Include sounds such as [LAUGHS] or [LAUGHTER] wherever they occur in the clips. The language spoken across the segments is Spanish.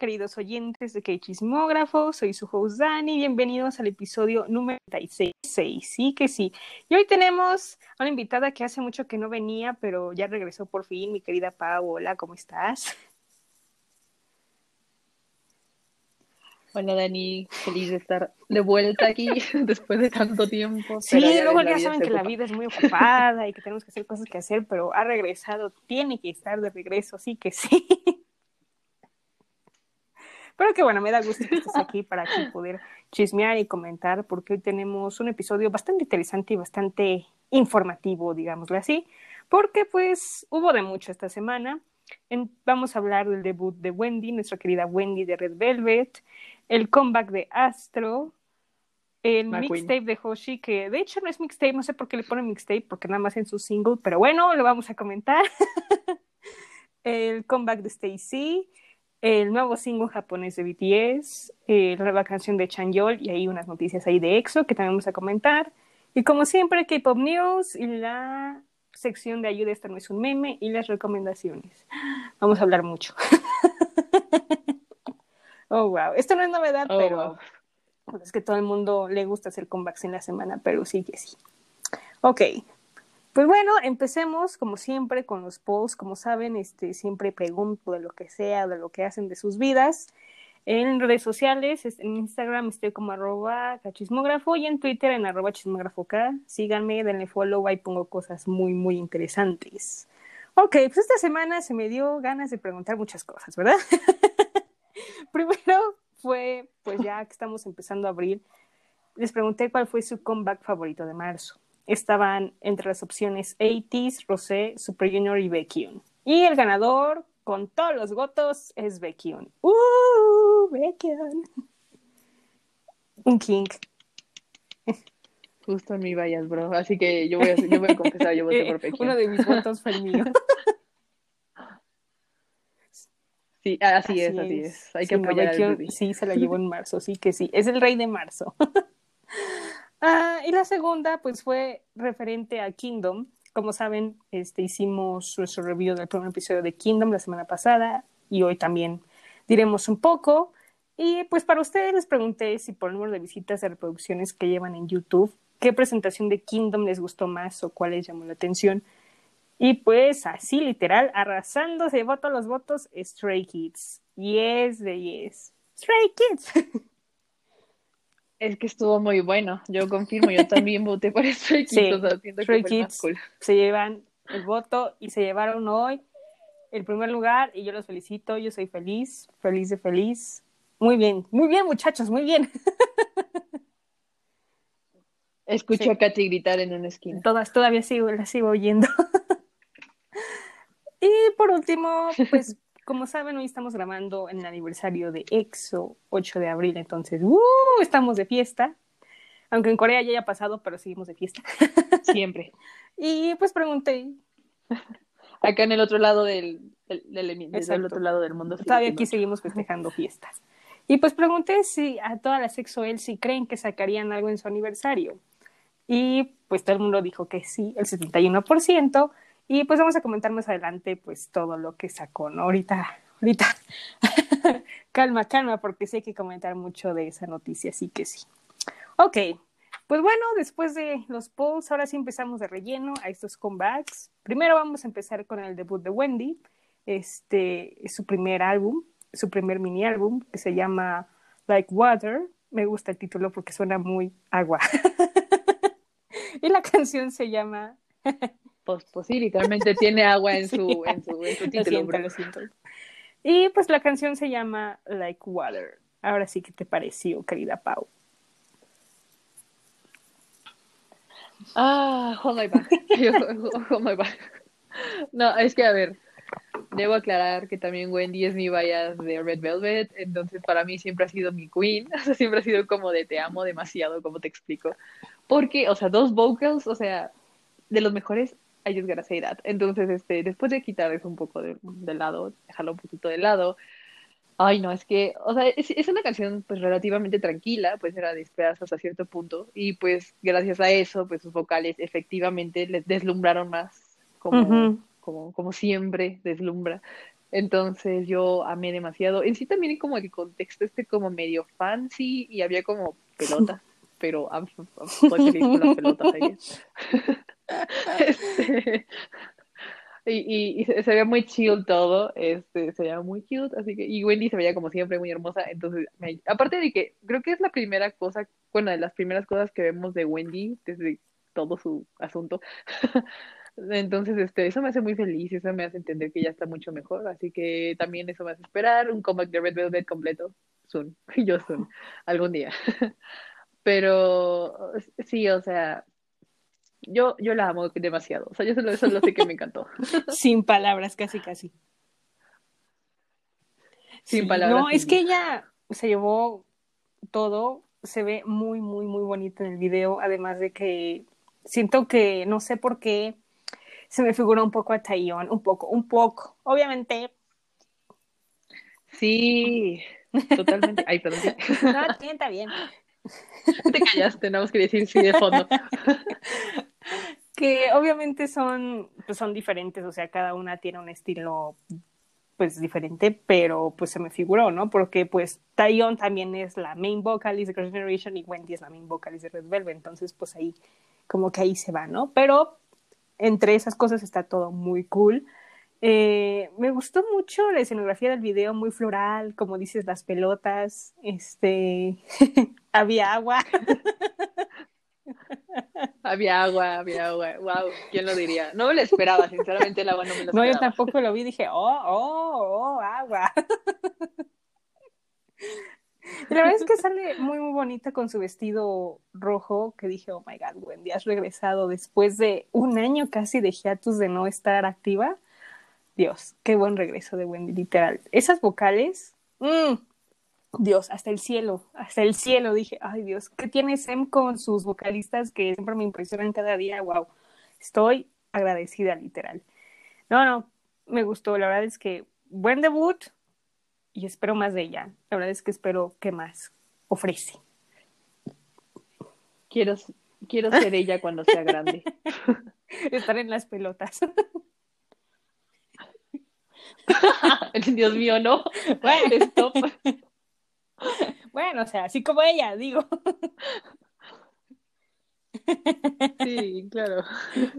queridos oyentes de K-Chismógrafo, soy su host Dani, bienvenidos al episodio número 36, sí que sí. Y hoy tenemos a una invitada que hace mucho que no venía, pero ya regresó por fin, mi querida Pau, hola, ¿cómo estás? Hola Dani, feliz de estar de vuelta aquí [LAUGHS] después de tanto tiempo. Sí, luego ya saben que la vida es muy ocupada y que tenemos que hacer cosas que hacer, pero ha regresado, tiene que estar de regreso, sí que sí. Pero que bueno, me da gusto que estés aquí para poder chismear y comentar, porque hoy tenemos un episodio bastante interesante y bastante informativo, digámoslo así, porque pues hubo de mucho esta semana. vamos a hablar del debut de Wendy, nuestra querida Wendy de Red Velvet, el comeback de Astro, el mixtape de Hoshi, que de hecho no es mixtape, no sé por qué le ponen mixtape, porque nada más en su single, pero bueno, lo vamos a comentar. [LAUGHS] el comeback de Stacy, el nuevo single japonés de BTS, eh, la nueva canción de Chanyeol y hay unas noticias ahí de EXO que también vamos a comentar. Y como siempre, K-Pop News y la sección de ayuda, esta no es un meme, y las recomendaciones. Vamos a hablar mucho. [LAUGHS] oh, wow. Esto no es novedad, oh, pero es que todo el mundo le gusta hacer comebacks en la semana, pero sí que sí. Ok, pues bueno, empecemos como siempre con los posts. Como saben, este, siempre pregunto de lo que sea, de lo que hacen de sus vidas. En redes sociales, en Instagram estoy como arroba cachismógrafo y en Twitter en arroba chismógrafo Síganme, denle follow, ahí pongo cosas muy, muy interesantes. Ok, pues esta semana se me dio ganas de preguntar muchas cosas, ¿verdad? [LAUGHS] Primero fue, pues ya que estamos empezando a abrir, les pregunté cuál fue su comeback favorito de marzo estaban entre las opciones 80s, Rosé, Super Junior y Baekhyun. Y el ganador, con todos los votos, es Baekhyun. ¡Uh! Baekhyun. Un king. Justo en mi vallas, bro. Así que yo voy a, yo voy a confesar, yo voté por [LAUGHS] Baekhyun. Uno de mis votos fue el mío. [LAUGHS] Sí, así, es, así es. Hay que apoyar Sí, se la llevó en marzo, sí que sí. Es el rey de marzo. [LAUGHS] Ah, y la segunda, pues fue referente a Kingdom. Como saben, este, hicimos nuestro review del primer episodio de Kingdom la semana pasada y hoy también diremos un poco. Y pues para ustedes les pregunté si por el número de visitas de reproducciones que llevan en YouTube, qué presentación de Kingdom les gustó más o cuál les llamó la atención. Y pues así literal, arrasando se voto los votos, Stray Kids. Yes de yes. Stray Kids. [LAUGHS] Es que estuvo muy bueno, yo confirmo, yo también voté por Stray Kids. Sí, Kids se llevan el voto y se llevaron hoy el primer lugar y yo los felicito, yo soy feliz, feliz de feliz. Muy bien, muy bien muchachos, muy bien. [LAUGHS] Escucho a Katy gritar en una esquina. Todas, todavía sigo, la sigo oyendo. [LAUGHS] y por último, pues [LAUGHS] como saben, hoy estamos grabando en el aniversario de EXO, 8 de abril, entonces, ¡uh! Estamos de fiesta. Aunque en Corea ya haya pasado, pero seguimos de fiesta. [LAUGHS] Siempre. y pues pregunté. [LAUGHS] Acá en el otro lado del, del, otro lado del mundo. Todavía aquí seguimos festejando fiestas. Y pues pregunté si a todas las EXO él si creen que sacarían algo en su aniversario. Y pues todo el mundo dijo que sí, el 71%. Y pues vamos a comentar más adelante pues todo lo que sacó, ¿no? Ahorita, ahorita, [LAUGHS] calma, calma, porque sí hay que comentar mucho de esa noticia, así que sí. Ok, pues bueno, después de los polls, ahora sí empezamos de relleno a estos comebacks. Primero vamos a empezar con el debut de Wendy. Este es su primer álbum, su primer mini álbum, que se llama Like Water. Me gusta el título porque suena muy agua. [LAUGHS] y la canción se llama [LAUGHS] pues, pues, sí, literalmente tiene agua en [LAUGHS] su, en su, título. Y pues la canción se llama Like Water. Ahora sí, ¿qué te pareció, querida Pau? Ah, oh my God. [LAUGHS] [LAUGHS] oh my. No, es que a ver, debo aclarar que también Wendy es mi bias de Red Velvet, entonces para mí siempre ha sido mi queen, o sea, siempre ha sido como de te amo demasiado, como te explico. Porque, o sea, dos vocals, o sea, de los mejores I just gotta say that. Entonces, este, después de quitar eso un poco de, lado, dejarlo un poquito de lado, ay no, es que, o sea, es, es una canción pues relativamente tranquila, pues era de esperas hasta cierto punto, y pues gracias a eso, pues sus vocales efectivamente les deslumbraron más, como, como, como siempre deslumbra. Entonces yo amé demasiado. En sí también como el contexto este como medio fancy y había como [LAUGHS] pelotas, pero I'm, I'm con las pelotas ahí. [LAUGHS] [LAUGHS] este, y, y, se veía muy chill todo, este, se veía muy cute, así que, y Wendy se veía como siempre muy hermosa, entonces, aparte de que creo que es la primera cosa, bueno, de las primeras cosas que vemos de Wendy desde todo su asunto, [LAUGHS] entonces, este, eso me hace muy feliz, eso me hace entender que ya está mucho mejor, así que también eso me hace esperar un comeback de Red Velvet completo, soon, [LAUGHS] yo soon, algún día. Pero sí, o sea, yo, yo la amo demasiado. O sea, yo solo, solo sé que me encantó. [LAUGHS] Sin palabras, casi, casi. Sin palabras. No, es que ella se llevó todo, se ve muy, muy, muy bonito en el video, además de que siento que no sé por qué se me figura un poco a Tayon, un poco, un poco, obviamente. Sí, totalmente. Ay, perdón. [LAUGHS] No, está bien. [LAUGHS] Te callaste, no que decir sí de fondo. Que obviamente son, pues son diferentes, o sea, cada una tiene un estilo pues diferente, pero pues se me figuró, ¿no? Porque pues Taeyeon también es la main vocalist de Girls' Generation y Wendy es la main vocalist de Red Velvet, entonces pues ahí como que ahí se va, ¿no? Pero entre esas cosas está todo muy cool. Eh, me gustó mucho la escenografía del video, muy floral, como dices, las pelotas, este, [LAUGHS] había agua. [LAUGHS] había agua, había agua. Wow, ¿quién lo diría? No me lo esperaba, sinceramente el agua no me lo esperaba. No, yo tampoco lo vi, dije, oh, oh, oh, agua. la verdad es que sale muy, muy bonita con su vestido rojo, que dije, oh my God, Wendy, has regresado después de un año casi de hiatus de no estar activa. Dios, qué buen regreso de Wendy, literal. Esas vocales, mmm, Dios, hasta el cielo, hasta el cielo, dije, ay Dios, ¿qué tiene Sem con sus vocalistas que siempre me impresionan cada día? Wow, estoy agradecida, literal. No, no, me gustó, la verdad es que buen debut y espero más de ella. La verdad es que espero que más ofrece. Quiero, quiero ser ella cuando sea grande. [LAUGHS] Estar en las pelotas. [LAUGHS] Dios mío, no. Bueno, stop. [LAUGHS] Bueno, o sea, así como ella, digo. [LAUGHS] Sí, claro.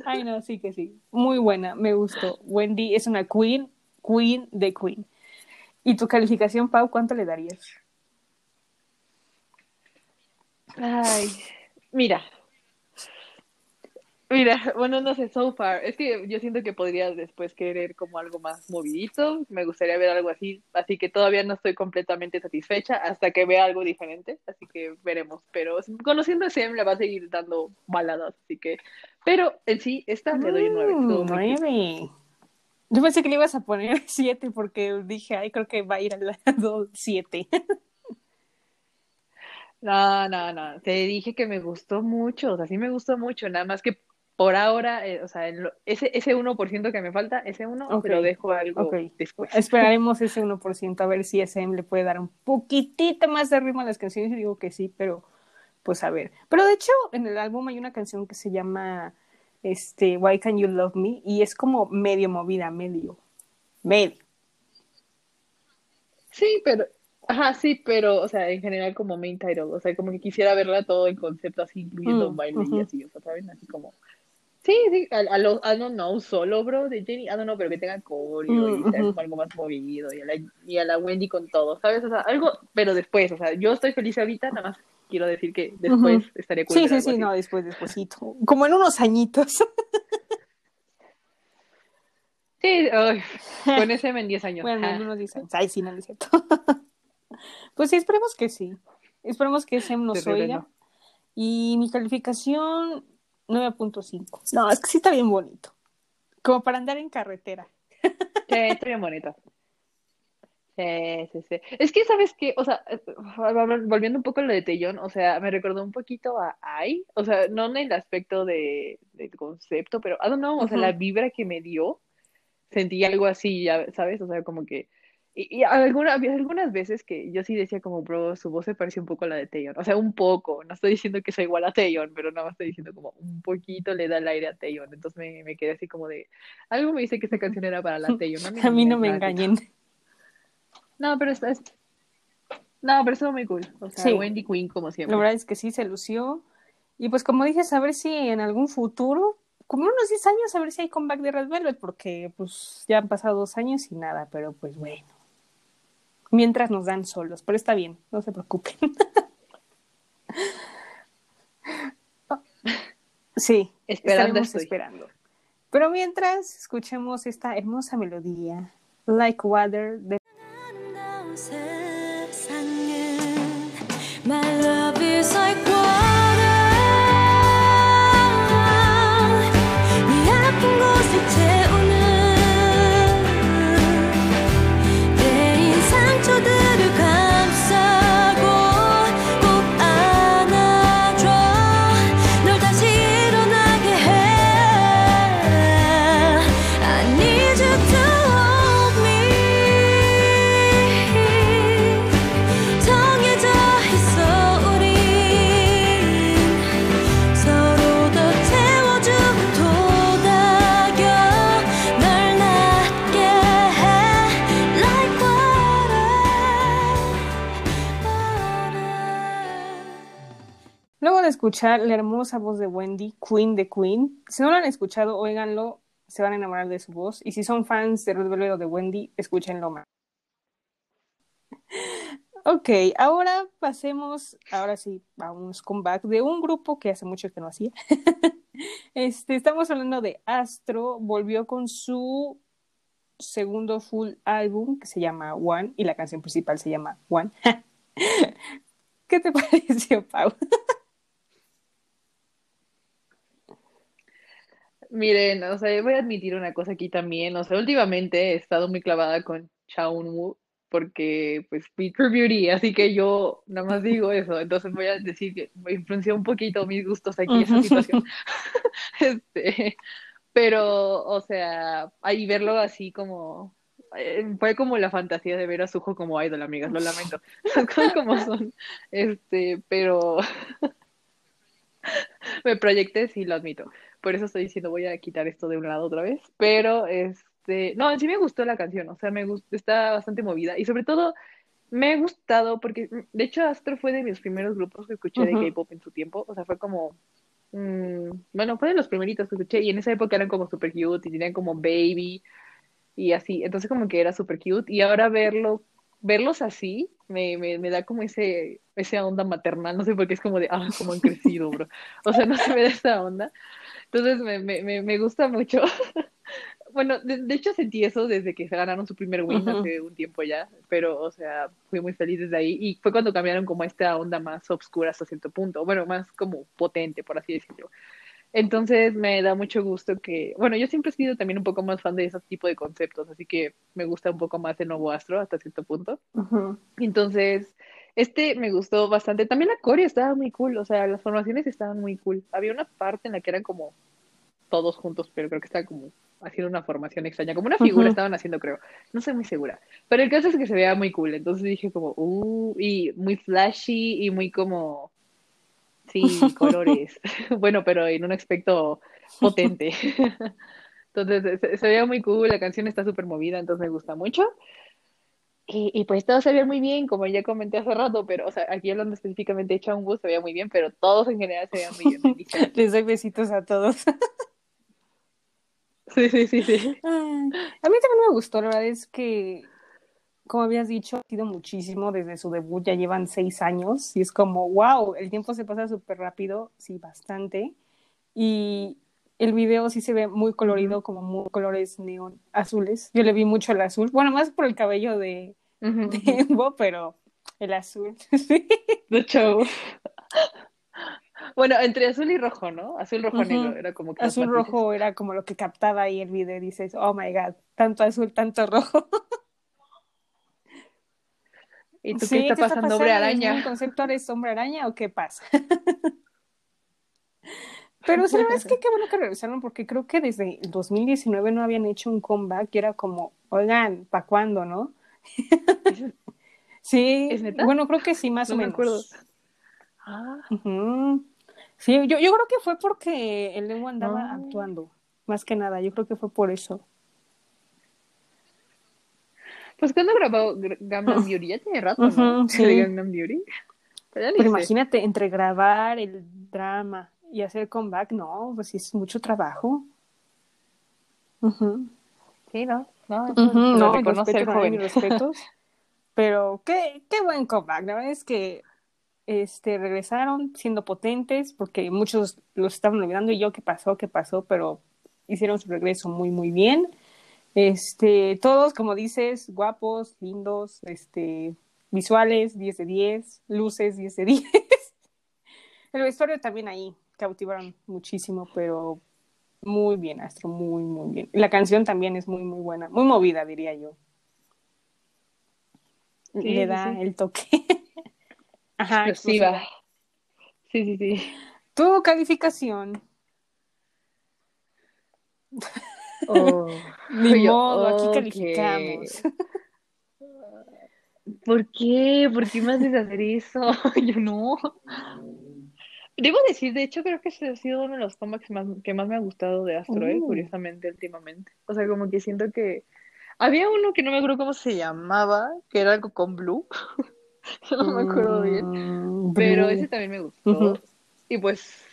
Ay, no, sí que sí. Muy buena, me gustó. Wendy es una queen, queen de queen. ¿Y tu calificación, Pau, cuánto le darías? Ay, mira, Mira, [LAUGHS] bueno, no sé, so far. Es que yo siento que podrías después querer como algo más movidito. Me gustaría ver algo así. Así que todavía no estoy completamente satisfecha hasta que vea algo diferente. Así que veremos. Pero conociendo a Sem le va a seguir dando baladas. Así que. Pero en sí, esta le doy nueve. Mm, nueve. Yo pensé que le ibas a poner [LAUGHS] siete porque dije, ay, creo que va a ir al lado [LAUGHS] siete. No, no, no. Te dije que me gustó mucho. O sea, sí me gustó mucho. Nada más que por ahora, eh, o sea, ese, ese 1% que me falta, ese 1, lo dejo algo después. Esperaremos ese 1% a ver si SM le puede dar un poquitito más de ritmo a las canciones. Y digo que sí, pero pues a ver. Pero de hecho, en el álbum hay una canción que se llama este, Why Can You Love Me? Y es como medio movida, medio. Medio. Sí, pero Ajá, sí, pero, o sea, en general como main title, o sea, como que quisiera verla todo en concepto así, incluyendo mm, baile y así, o sea, ¿saben? Así como, Sí, sí, a, a los, I don't know, solo, bro, de Jenny, I don't know, pero que tenga coreo y sea algo más movido, y a, la, y a la Wendy con todo, ¿sabes? O sea, algo, pero después, o sea, yo estoy feliz ahorita, nada más quiero decir que después estaré Sí, sí, sí, no, después, despuésito, como en unos añitos. [LAUGHS] sí, con ese en 10 años. Bueno, en unos 10 años, ay, sí, no, es cierto. [LAUGHS] pues sí, esperemos que sí, esperemos que Sem nos oiga. Y mi calificación 9.5. No, es que sí está bien bonito. Como para andar en carretera. Sí, está bien bonito. Sí, sí, sí. Es que, ¿sabes qué? O sea, volviendo un poco a lo de Tellón, o sea, me recordó un poquito a Ai, o sea, no en el aspecto de, del concepto, pero, I don't know, o sea, la vibra que me dio, sentí algo así, ya, ¿sabes? O sea, como que Y, y alguna, había algunas veces que yo sí decía como, bro, su voz se parece un poco a la de Taeyeon. O sea, un poco. No estoy diciendo que sea igual a Taeyeon, pero nada más estoy diciendo como un poquito le da el aire a Taeyeon. Entonces me, me quedé así como de... Algo me dice que esta canción era para la [LAUGHS] Taeyeon. A mí no me engañen. No, pero está... es- No, pero estuvo muy cool. O sea, Sí. Wendy Queen como siempre. La verdad es que sí se lució. Y pues como dije, a ver si en algún futuro, como unos 10 años, a ver si hay comeback de Red Velvet, porque pues ya han pasado dos años y nada, pero pues bueno. Mientras nos dan solos, pero está bien, no se preocupen. [LAUGHS] sí, Esperando estaremos estoy. esperando. Pero mientras, escuchemos esta hermosa melodía, Like Water, de escuchar la hermosa voz de Wendy, Queen de Queen, si no lo han escuchado, óiganlo, se van a enamorar de su voz. Y si son fans de Red o de Wendy, escúchenlo más. [LAUGHS] Ok, ahora pasemos, ahora sí, a un comeback de un grupo que hace mucho que no hacía. [LAUGHS] Este, estamos hablando de Astro, volvió con su segundo full álbum que se llama One y la canción principal se llama One. [LAUGHS] ¿Qué te pareció, Pau? Miren, o sea, voy a admitir una cosa aquí también. O sea, últimamente he estado muy clavada con Chaunwoo porque, pues, True Beauty, así que yo nada más digo [LAUGHS] eso. Entonces voy a decir que me influenció un poquito mis gustos aquí esa situación. [LAUGHS] [LAUGHS] Este, pero, o sea, ahí verlo así como... eh, Fue como la fantasía de ver a Suho como idol, amigas, lo lamento. Las cosas como son. Este, pero [LAUGHS] me proyecté, sí, lo admito. Por eso estoy diciendo, voy a quitar esto de un lado otra vez. Pero, este, no, sí me gustó la canción, o sea, me gustó, está bastante movida. Y sobre todo, me ha gustado porque, de hecho, Astro fue de mis primeros grupos que escuché de. K-pop en su tiempo. O sea, fue como, mm, bueno, fue de los primeritos que escuché. Y en esa época eran como super cute y tenían como baby y así. Entonces, como que era super cute. Y ahora verlo, verlos así, me, me, me da como ese, esa onda maternal. No sé por qué es como de, ah, como han crecido, bro. O sea, no se me da esa onda. Entonces me, me, me, gusta mucho. [LAUGHS] Bueno, de, de hecho sentí eso desde que se ganaron su primer win hace un tiempo ya, pero, o sea, fui muy feliz desde ahí y fue cuando cambiaron como esta onda más oscura hasta cierto punto, bueno, más como potente, por así decirlo. Entonces me da mucho gusto que, bueno, yo siempre he sido también un poco más fan de ese tipo de conceptos, así que me gusta un poco más el nuevo Astro hasta cierto punto. Entonces, este me gustó bastante. También la coreo estaba muy cool, o sea, las formaciones estaban muy cool. Había una parte en la que eran como todos juntos, pero creo que estaban como haciendo una formación extraña, como una figura estaban haciendo, creo. No estoy muy segura. Pero el caso es que se veía muy cool, entonces dije como, uh, y muy flashy y muy como, sí, [LAUGHS] colores. [LAUGHS] Bueno, pero en un aspecto potente. [LAUGHS] Entonces, se, se veía muy cool, la canción está súper movida, entonces me gusta mucho. Y, y pues todo se ve muy bien, como ya comenté hace rato, pero, o sea, aquí hablando específicamente de Changwoo se veía muy bien, pero todos en general se veían muy bien. Les doy besitos a todos. Sí, sí, sí, sí. Ay, a mí también me gustó, la verdad es que, como habías dicho, ha sido muchísimo desde su debut, ya llevan seis años y es como, wow, el tiempo se pasa súper rápido, sí, bastante. Y el video sí se ve muy colorido, como muy colores neón azules. Yo le vi mucho el azul, bueno, más por el cabello de, de. Embo, pero el azul, [LAUGHS] sí. The show. Bueno, entre azul y rojo, ¿no? Azul, rojo, Ujú. negro, era como que Azul rojo era como lo que captaba ahí el video y dices, oh my god, tanto azul, tanto rojo. [LAUGHS] ¿Y tú Sí, qué está pasando, hombre ¿Es araña? un concepto eres hombre araña o qué pasa? [LAUGHS] Pero sí, la verdad es que qué bueno que regresaron porque creo que desde el 2019 no habían hecho un comeback y era como, oigan, ¿para cuándo, no? [LAUGHS] Sí, ¿Es neta? bueno, creo que sí, más No o me menos. acuerdo. Ah, Ujú. Sí, yo, yo creo que fue porque el Leo andaba Ah. actuando, más que nada, yo creo que fue por eso. Pues cuando grabó Gr- Gangnam Beauty, ya tiene rato, ¿no? Sí. De Gangnam Beauty. Pero imagínate, entre grabar el drama y hacer comeback, no, pues es mucho trabajo. Sí, ¿no? No, Ujú, lo no, reconoce el respeto, joven. mis [LAUGHS] respetos. Pero qué, qué buen comeback. La verdad es que este, regresaron siendo potentes porque muchos los estaban olvidando y yo qué pasó, qué pasó, pero hicieron su regreso muy, muy bien. Este, todos, como dices, guapos, lindos, este, visuales, 10 de 10, luces, 10 de [LAUGHS] 10. El vestuario también ahí cautivaron muchísimo, pero muy bien, Astro, muy, muy bien. La canción también es muy, muy buena, muy movida, diría yo. Sí, Le da sí. el toque. [LAUGHS] Ajá, Explosiva. explosiva. Sí, sí, sí. Tu calificación. [LAUGHS] Oh. [LAUGHS] Ni Yo, modo, aquí calificamos. [LAUGHS] ¿Por qué? ¿Por qué me haces hacer eso? [LAUGHS] Yo no. Debo decir, de hecho, creo que ese ha sido uno de los comebacks más, que más me ha gustado de Astro, eh, Uh. curiosamente, últimamente. O sea, como que siento que... Había uno que no me acuerdo cómo se llamaba, que era algo con Blue. no me acuerdo bien. Mm, Pero ese también me gustó. Y pues...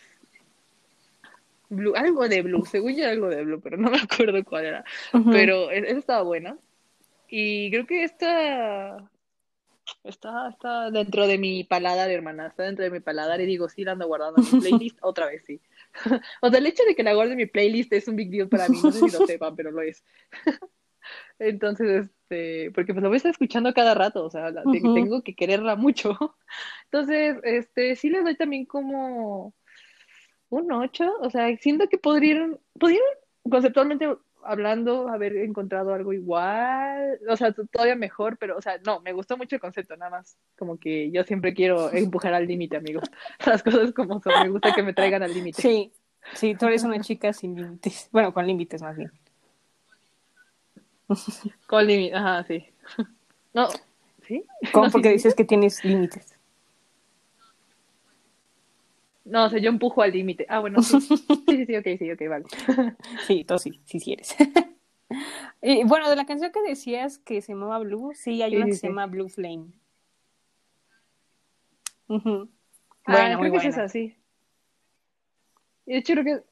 Blue, algo de Blue, según yo era algo de Blue, pero no [LAUGHS] me acuerdo cuál era. Ujú. Pero e- esa estaba buena. Y creo que esta está, está dentro de mi paladar, hermana. Está dentro de mi paladar y digo, sí, la ando guardando en mi [LAUGHS] playlist. Otra vez, sí. [LAUGHS] O sea, el hecho de que la guarde en mi playlist es un big deal para mí. No sé si lo sepan, pero lo es. Entonces, este, porque pues lo voy a estar escuchando cada rato, o sea, la- te- Ujú. tengo que quererla mucho. Entonces, este, sí le doy también como un 8, o sea, siento que podrían, podrían conceptualmente hablando haber encontrado algo igual, o sea, todavía mejor, pero, o sea, no, me gustó mucho el concepto, nada más, como que yo siempre quiero empujar al límite, amigos, [LAUGHS] las cosas como son, me gusta que me traigan al límite. Sí, sí, tú eres una chica sin límites. Bueno, con límites más bien. Con límite, ajá, sí. [LAUGHS] No, ¿sí? ¿Cómo? [LAUGHS] No, Porque sí, dices que tienes límites. No, o sea, yo empujo al límite. Ah, bueno, sí. [LAUGHS] Sí, sí, sí, ok, sí, ok, vale. [LAUGHS] Sí, tú sí, sí, sí eres. [LAUGHS] Y bueno, de la canción que decías que se llamaba Blue, sí, hay Sí, una sí, que se llama Blue Flame. Ujú. Ah, Buena, muy creo que es buena. esa, sí. Y de hecho, creo que,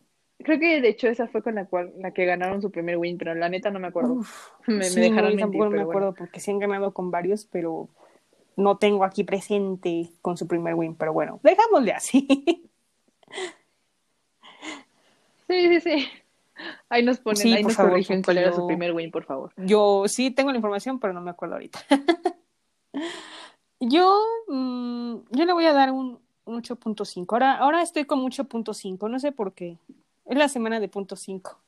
creo que de hecho esa fue con la cual, la que ganaron su primer win, pero la neta no me acuerdo. Uf, Me, me dejaron no, mentir, no me pero acuerdo bueno. porque sí han ganado con varios, pero no tengo aquí presente con su primer win. Pero bueno, dejámosle así. Sí, sí, sí. Ahí nos ponen, Sí, ahí nos favor, corrigen cuál era yo- su primer win, por favor. Yo sí tengo la información, pero no me acuerdo ahorita. [LAUGHS] yo, mm, yo le voy a dar un, un 8.5. Ahora, ahora estoy con 8.5, no sé por qué. Es la semana de punto 5.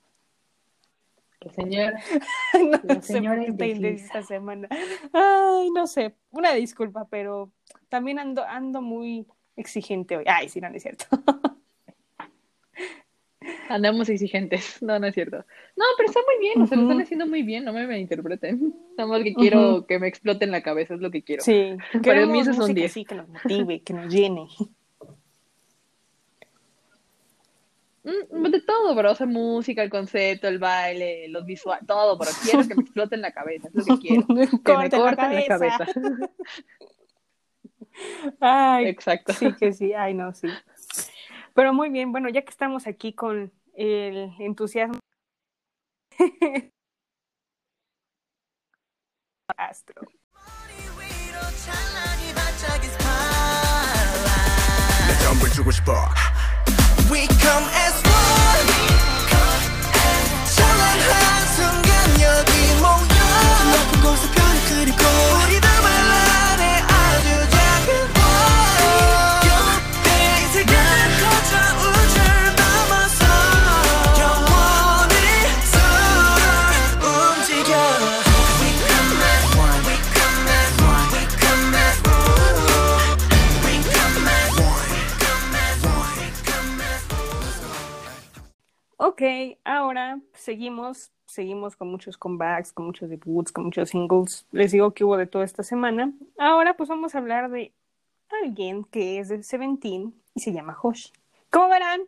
La señora. [LAUGHS] no La sé por señora indecisa esta semana. Ay, no sé. Una disculpa, pero también ando, ando muy exigente hoy. Ay, sí, no, no es cierto. [LAUGHS] Andamos exigentes. No, no es cierto. No, pero está muy bien, o sea, lo están haciendo muy bien, no me malinterpreten. [LAUGHS] Nada más que quiero que me exploten la cabeza, es lo que quiero. Sí, Para mí eso música 10. así que nos motive, que nos llene. Mm, De todo, bro, o sea, música, el concepto, el baile, los visuales, todo, pero quiero que me exploten la cabeza, es lo que [LAUGHS] quiero. Que me Corten la corten la cabeza. cabeza. [LAUGHS] Ay, Exacto. sí que sí, ay no, sí. Pero muy bien, bueno, ya que estamos aquí con el entusiasmo [LAUGHS] astro. 위로 찬란히 Ok, ahora seguimos seguimos con muchos comebacks, con muchos debuts, con muchos singles. Les digo que hubo de todo esta semana. Ahora pues vamos a hablar de alguien que es de Seventeen y se llama Hoshi. Como verán,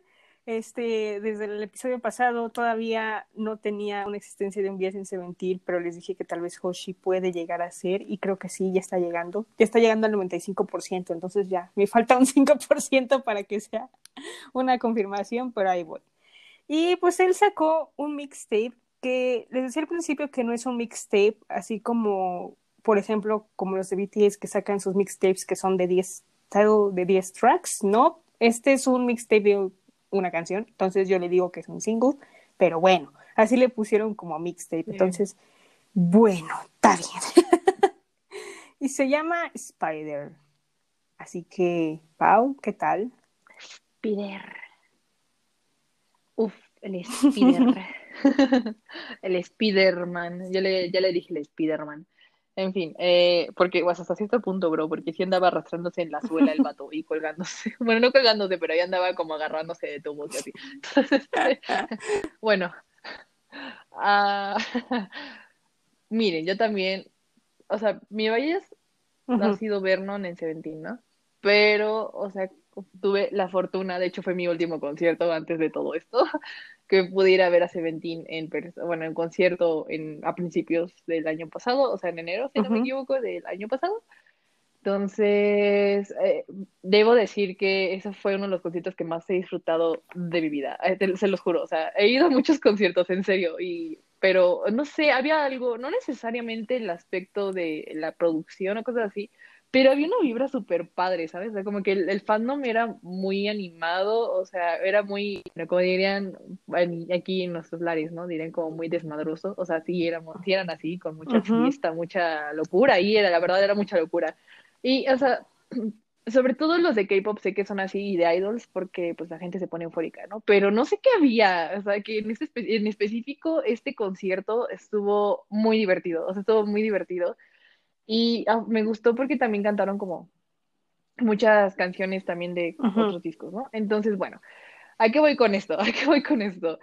este, desde el episodio pasado todavía no tenía una existencia de un día sin Seventeen, pero les dije que tal vez Hoshi puede llegar a ser y creo que sí, ya está llegando. Ya está llegando al 95%, entonces ya me falta un 5% para que sea una confirmación, pero ahí voy. Y pues él sacó un mixtape que les decía al principio que no es un mixtape, así como, por ejemplo, como los de BTS que sacan sus mixtapes que son de 10, de 10 tracks, ¿no? Este es un mixtape de una canción, entonces yo le digo que es un single, pero bueno, así le pusieron como mixtape, entonces, bueno, está bien. [LAUGHS] y se llama Spider. Así que, Pau, ¿qué tal? Spider. El [LAUGHS] Spider. [LAUGHS] el Spiderman. Yo le, ya le dije el Spiderman. En fin, eh, porque pues, hasta cierto punto, bro, porque sí andaba arrastrándose en la suela el vato y colgándose. [LAUGHS] Bueno, no colgándose, pero ahí andaba como agarrándose de tubos y así. Entonces, bueno. Ah, miren, yo también, o sea, mi Valles ha Ujú. sido Vernon en Seventeen, ¿no? Pero, o sea, tuve la fortuna, de hecho fue mi último concierto antes de todo esto, [LAUGHS] que pude ir a ver a Seventeen en, bueno, en concierto en, a principios del año pasado, o sea, en enero, si no me equivoco, del año pasado. Entonces, eh, debo decir que ese fue uno de los conciertos que más he disfrutado de mi vida, eh, te- se los juro, o sea, he ido a muchos conciertos, en serio, y, pero no sé, había algo, no necesariamente el aspecto de la producción o cosas así, pero había una vibra súper padre, ¿sabes? O sea, como que el, el fandom era muy animado, o sea, era muy, como dirían aquí en nuestros lares, ¿no? Dirían como muy desmadroso, o sea, sí, éramos, sí eran así, con mucha fiesta, mucha locura, y era, la verdad, era mucha locura. Y, o sea, [CLEARS THROAT] sobre todo los de K-pop sé que son así y de idols porque pues la gente se pone eufórica, ¿no? Pero no sé qué había, o sea, que en, este, espe- en específico este concierto estuvo muy divertido, o sea, estuvo muy divertido. Y ah, me gustó porque también cantaron como muchas canciones también de otros discos, ¿no? Entonces, bueno, ¿a qué voy con esto? [LAUGHS] ¿A qué voy con esto?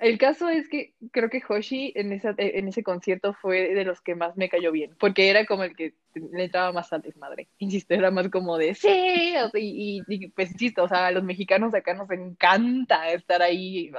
El caso es que creo que Hoshi en, esa, en ese concierto fue de los que más me cayó bien, porque era como el que le entraba más al desmadre. Insisto, era más como de sí, y, y- pues insisto, o sea, a los mexicanos acá nos encanta estar ahí,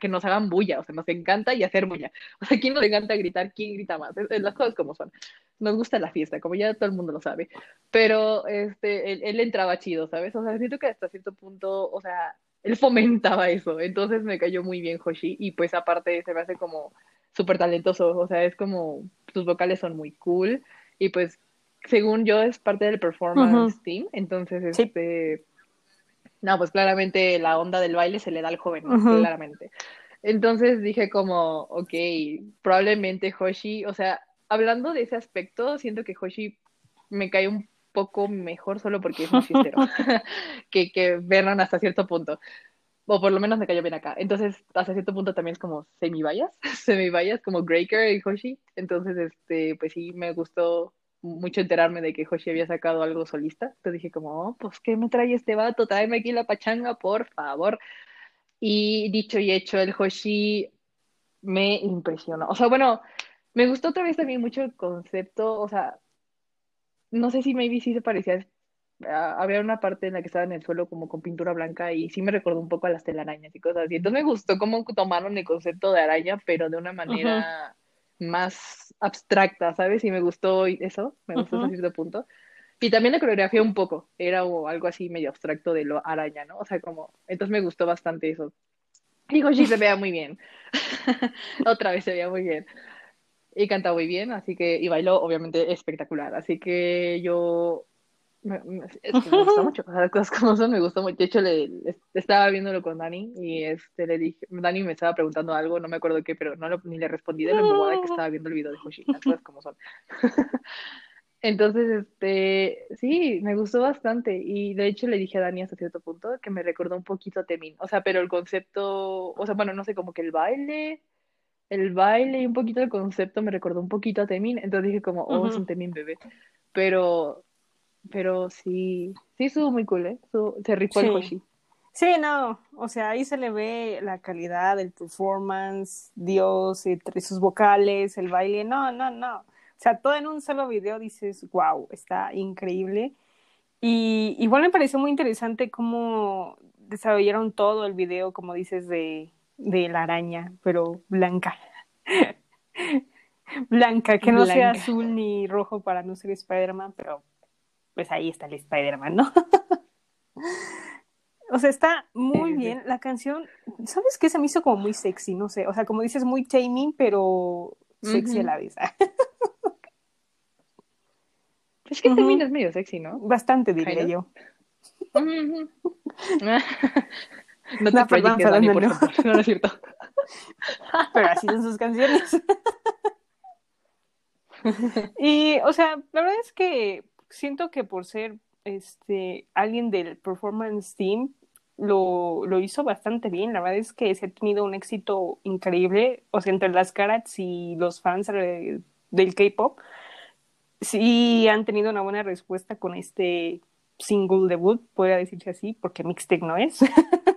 que nos hagan bulla, o sea, nos encanta y hacer bulla. O sea, ¿quién nos encanta gritar? ¿Quién grita más? Las cosas como son. Nos gusta la fiesta, como ya todo el mundo lo sabe. Pero este, él, él entraba chido, ¿sabes? O sea, siento que hasta cierto punto, o sea, él fomentaba eso, entonces me cayó muy bien Hoshi y pues aparte se me hace como súper talentoso, o sea, es como sus vocales son muy cool y pues según yo es parte del performance team, entonces Sí. este, no, pues claramente la onda del baile se le da al joven. Ujú. claramente. Entonces dije como, ok, probablemente Hoshi, o sea, hablando de ese aspecto, siento que Hoshi me cae un poco mejor solo porque es más fiestero [LAUGHS] [LAUGHS] que, que Vernon hasta cierto punto. O por lo menos me cayó bien acá. Entonces, hasta cierto punto también es como semi-bias, [LAUGHS] semi-bias, como Breaker y Hoshi. Entonces, este, pues sí, me gustó mucho enterarme de que Hoshi había sacado algo solista. Entonces dije como, oh, pues, ¿qué me trae este vato? Tráeme aquí la pachanga, por favor. Y dicho y hecho, el Hoshi me impresionó. O sea, bueno, me gustó otra vez también mucho el concepto, o sea, no sé si maybe sí se parecía, a- había una parte en la que estaba en el suelo como con pintura blanca y sí me recordó un poco a las telarañas y cosas así. Entonces me gustó cómo tomaron el concepto de araña, pero de una manera más abstracta, ¿sabes? Y me gustó eso, me gustó hasta Ujú. cierto punto. Y también la coreografía un poco, era o algo así medio abstracto de lo araña, ¿no? O sea, como, entonces me gustó bastante eso. Y Hoshi se veía muy bien. [LAUGHS] Otra vez se veía muy bien. Y canta muy bien, así que, y bailó obviamente espectacular. Así que yo, me- me- es que me gusta [LAUGHS] mucho, las cosas como son, me gustó mucho. De hecho, le, le- estaba viéndolo con Dani y este, le dije, Dani me estaba preguntando algo, no me acuerdo qué, pero no lo- ni le respondí de lo embobada que estaba viendo el video de Hoshi, las cosas como son. [LAUGHS] Entonces, este, sí, me gustó bastante y de hecho le dije a Dani hasta cierto punto que me recordó un poquito a Temin, o sea, pero el concepto, o sea, bueno, no sé, como que el baile, el baile y un poquito el concepto me recordó un poquito a Temin, entonces dije como, oh, es un Temin bebé, pero, pero sí, sí estuvo muy cool, ¿eh? Estuvo- se rifó el Sí. Hoshi. Sí, no, o sea, ahí se le ve la calidad, el performance, Dios, entre sus vocales, el baile, no, no, no. O sea, todo en un solo video dices, wow, está increíble. Y igual me pareció muy interesante cómo desarrollaron todo el video, como dices, de, de la araña, pero blanca. [LAUGHS] blanca, que no sea azul ni rojo para no ser Spider-Man, pero pues ahí está el Spider-Man, ¿no? [LAUGHS] O sea, está muy bien. La canción, ¿sabes qué? Se me hizo como muy sexy, no sé. O sea, como dices, muy taming, pero sexy a la vez. [LAUGHS] Es que también es medio sexy, ¿no? Bastante, diría yo. No te No, perdón, proyectes, perdón, Dani, no, por no. favor. No, [LAUGHS] no es cierto. [LAUGHS] Pero así son sus canciones. [LAUGHS] y, o sea, la verdad es que siento que por ser este alguien del performance team lo, lo hizo bastante bien. La verdad es que se ha tenido un éxito increíble. O sea, entre las carats y los fans del K-pop, sí han tenido una buena respuesta con este single debut, podría decirse así, porque mixtape no es.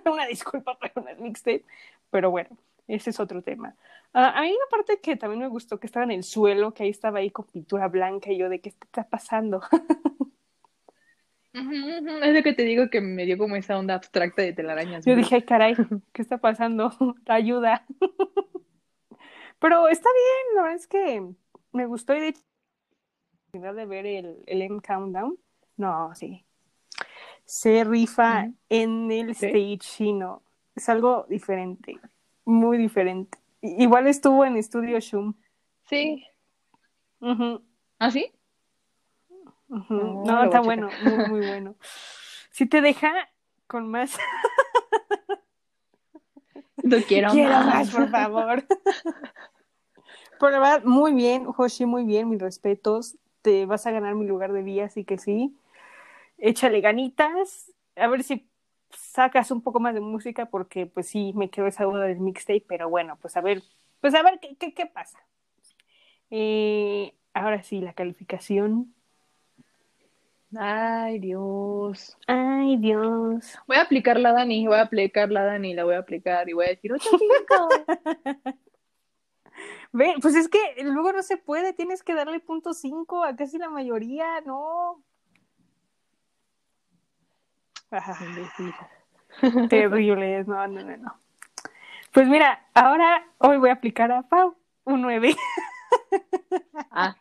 [LAUGHS] una disculpa, no es mixtape. Pero bueno, ese es otro tema. Ah, a mí una parte que también me gustó, que estaba en el suelo, que ahí estaba ahí con pintura blanca y yo de qué está pasando. Es lo que te digo que me dio como esa onda abstracta de telarañas. Yo dije, ay caray, ¿qué está pasando? [LAUGHS] Ayuda. [LAUGHS] Pero está bien, la verdad es que me gustó y de hecho, de ver el, el M Countdown, no, sí. Se rifa en el Sí. stage chino. Es algo diferente, muy diferente. Igual estuvo en Estudio Shum. Sí. Ujú, ¿Ah, sí? ujú. No, está bueno, muy, muy bueno. Si te deja con más, [LAUGHS] No quiero, quiero más. más, por favor. [LAUGHS] Pero la verdad, muy bien, Hoshi, muy bien, mis respetos. Te vas a ganar mi lugar de vía, así que sí. Échale ganitas. A ver si sacas un poco más de música, porque pues sí, me quedó esa duda del mixtape, pero bueno, pues a ver, pues a ver qué, qué, qué pasa. Eh, ahora sí, la calificación. Ay, Dios. Ay, Dios. Voy a aplicar la Dani, voy a aplicar la Dani, la voy a aplicar y voy a decir 8.5. [LAUGHS] Ve, pues es que luego no se puede, tienes que darle punto cinco a casi la mayoría, no. Ah, [LAUGHS] terrible, no, no, no, no. Pues mira, ahora hoy voy a aplicar a Pau un 9. [LAUGHS] Ah.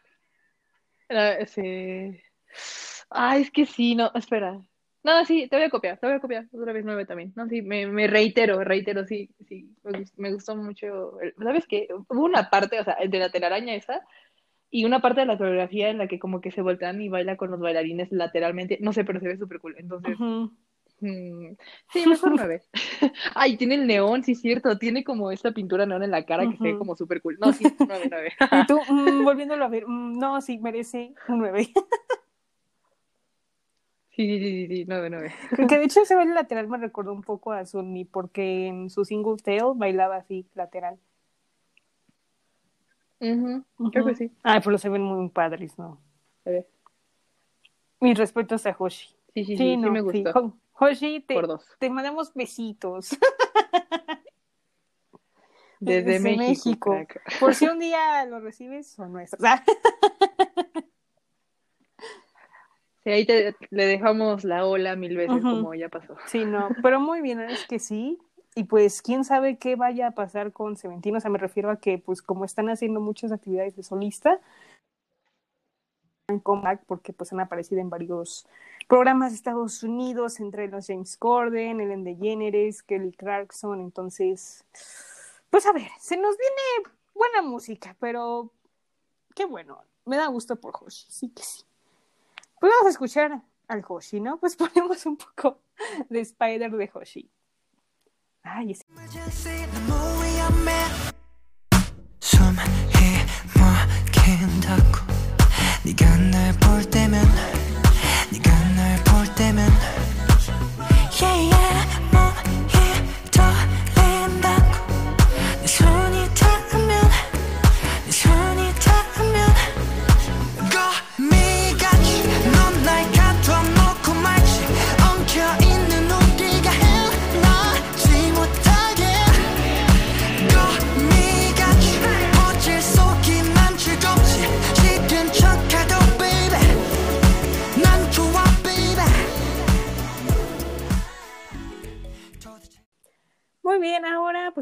Ah, sí. Ay, es que sí, no, espera. No, sí, te voy a copiar, te voy a copiar. Otra vez nueve también. No, sí, me, me reitero, reitero, sí, sí. Me, gust- me gustó mucho. el- ¿Sabes qué? Hubo una parte, o sea, de la telaraña esa, y una parte de la coreografía en la que como que se voltean y baila con los bailarines lateralmente. No sé, pero se ve súper cool. Entonces, Ujú. mm, sí, mejor nueve. [LAUGHS] Ay, tiene el neón, sí, es cierto. Tiene como esta pintura neón en la cara que se ve como súper cool. No, sí, nueve, nueve. [LAUGHS] Y tú, [LAUGHS] mm, volviéndolo a ver, mm, no, sí, merece un 9. Sí, sí, sí, sí, sí, nueve, nueve. que de hecho ese baile lateral me recordó un poco a Sunny, porque en su single tail bailaba así, lateral. Creo que sí. Ay, pero se ven muy padres, ¿no? Se ve. Mis respetos a Hoshi. Sí, sí, sí, sí, no, me sí. gustó. Ho- Hoshi, te, Por dos. te mandamos besitos. [LAUGHS] Desde, Desde México. Por si un [LAUGHS] día lo recibes, son nuestros. [LAUGHS] Sí, ahí te, le dejamos la ola mil veces como ya pasó. sí, no, pero muy bien, es que sí. Y pues, quién sabe qué vaya a pasar con Seventeen. O sea, me refiero a que, pues, como están haciendo muchas actividades de solista, en comeback, porque pues han aparecido en varios programas de Estados Unidos, entre los James Corden, Ellen DeGeneres, Kelly Clarkson. Entonces, pues a ver, se nos viene buena música, pero qué bueno, me da gusto por Hoshi, sí que sí. Pues vamos a escuchar al Hoshi, ¿no? Pues [LAUGHS] ponemos un poco de Spider de Hoshi. 아, 이승. 네가 날 볼 때면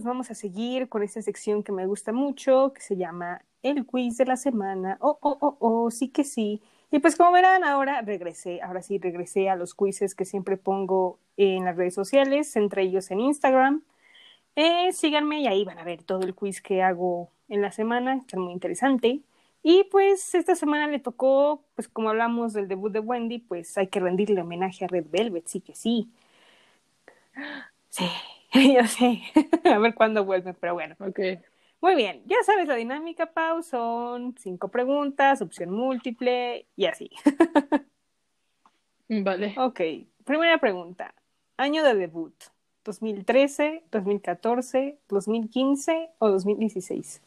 vamos a seguir con esta sección que me gusta mucho, que se llama El Quiz de la Semana. Oh, oh, oh, oh, sí que sí. Y pues como verán, ahora regresé, ahora sí regresé a los quizzes que siempre pongo en las redes sociales, entre ellos en Instagram. Eh, síganme y ahí van a ver todo el quiz que hago en la semana, está muy interesante. Y pues esta semana le tocó, pues como hablamos del debut de Wendy, pues hay que rendirle homenaje a Red Velvet, sí que sí. [GASPS] Sí, [LAUGHS] yo sé. [LAUGHS] a ver cuándo vuelve, pero bueno. Ok. Muy bien, ya sabes la dinámica, Pau, son cinco preguntas, opción múltiple y así. [LAUGHS] Vale. ok, primera pregunta. Año de debut. ¿2013, 2014, 2015 o 2016?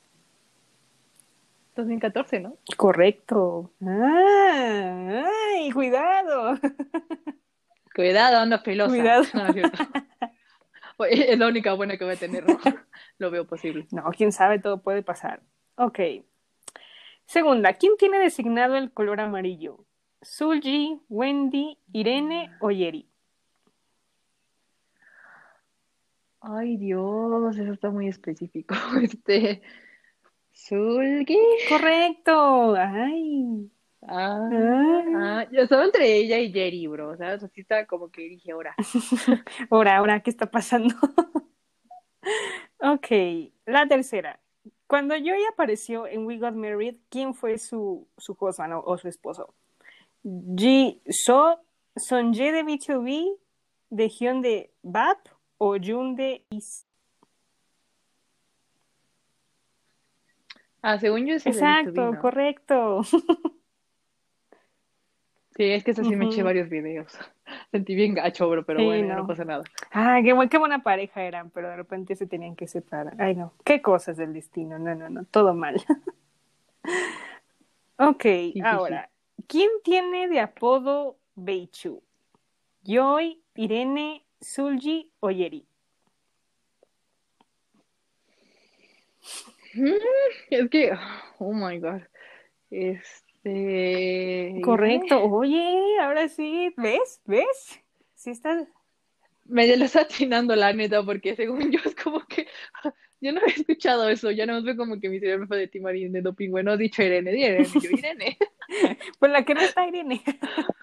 2014, ¿no? Correcto. Ah, ¡Ay, cuidado! Cuidado, ando filosa. Cuidado. No, no es [LAUGHS] es la única buena que voy a tener, ¿no? [LAUGHS] Lo veo posible. No, quién sabe, todo puede pasar. Ok. Segunda, ¿quién tiene designado el color amarillo? ¿Sulji, Wendy, Irene o Yeri? Ay, Dios, eso está muy específico. [LAUGHS] Este. Sulgi. Correcto. Ay. Ah, Ah. yo estaba entre ella y Jerry, bro. ¿Sabes? Así está como que dije ahora. Ahora, [LAUGHS] ahora, ¿qué está pasando? [LAUGHS] ok, la tercera. Cuando Joy apareció en We Got Married, ¿quién fue su, su husband o, o su esposo? Ji So, Sonje de B2B, de Hyun de BAP o Jun de Is. Ah, según yo es el de Exacto, B2B, ¿no? correcto. [LAUGHS] Sí, es que eso sí me eché varios videos. [LAUGHS] Sentí bien gacho, bro, pero Sí, bueno, no. no pasa nada. Ah, qué, buen- qué buena pareja eran, pero de repente se tenían que separar. Ay, no, qué cosas del destino. No, no, no, todo mal. [LAUGHS] ok, sí, ahora, ¿quién tiene de apodo Beichu? ¿Joy, Irene, Sulji o Yeri? Es que, oh my God. Este. Correcto. Oye, ahora sí, ¿ves? ¿Ves? Sí estás... Me lo está atinando la neta, porque según yo es como que. [LAUGHS] Yo no había escuchado eso, ya no fue como que mi cerebro fue de Tim Marín de doping. Bueno, dicho Irene, di Irene, yo Irene. [LAUGHS] Pues la que no está Irene. [LAUGHS]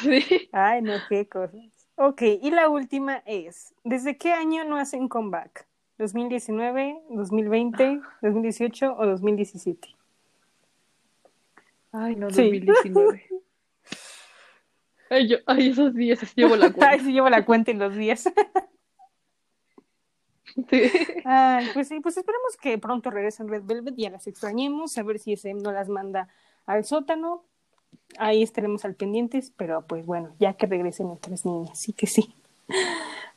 Sí. Ay, no, qué cosas. Ok, y la última es, ¿desde qué año no hacen comeback? ¿2019, 2020, 2018 o 2017? Ay, no, Sí. 2019. [LAUGHS] Ay, yo, ay, esos días llevo la [LAUGHS] Ay, cuenta. sí llevo la cuenta en los días. [LAUGHS] Sí. Ay, pues sí, pues esperemos que pronto regresen Red Velvet, ya las extrañemos, a ver si SM no las manda al sótano. Ahí estaremos al pendientes, pero pues bueno, ya que regresen nuestras niñas, sí que sí.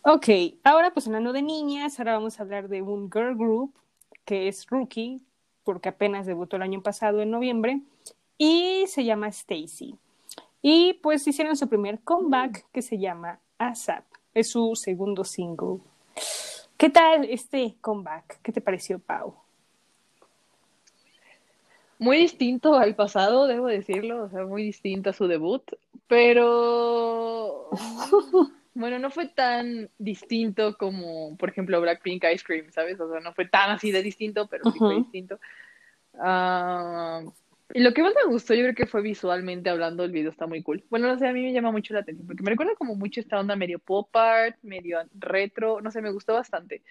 Ok, ahora pues hablando de niñas, ahora vamos a hablar de un girl group que es Rookie, porque apenas debutó el año pasado en noviembre, y se llama Stacy. Y pues hicieron su primer comeback que se llama ASAP, es su segundo single. ¿Qué tal este comeback? ¿Qué te pareció, Pau? Muy distinto al pasado, debo decirlo, o sea, muy distinto a su debut, pero [LAUGHS] bueno, no fue tan distinto como, por ejemplo, Blackpink Ice Cream, ¿sabes? O sea, no fue tan así de distinto, pero sí fue distinto. Ah, y lo que más me gustó, yo creo que fue visualmente hablando, el video está muy cool. Bueno, no sé, a mí me llama mucho la atención, porque me recuerda como mucho esta onda medio pop art, medio retro, no sé, me gustó bastante.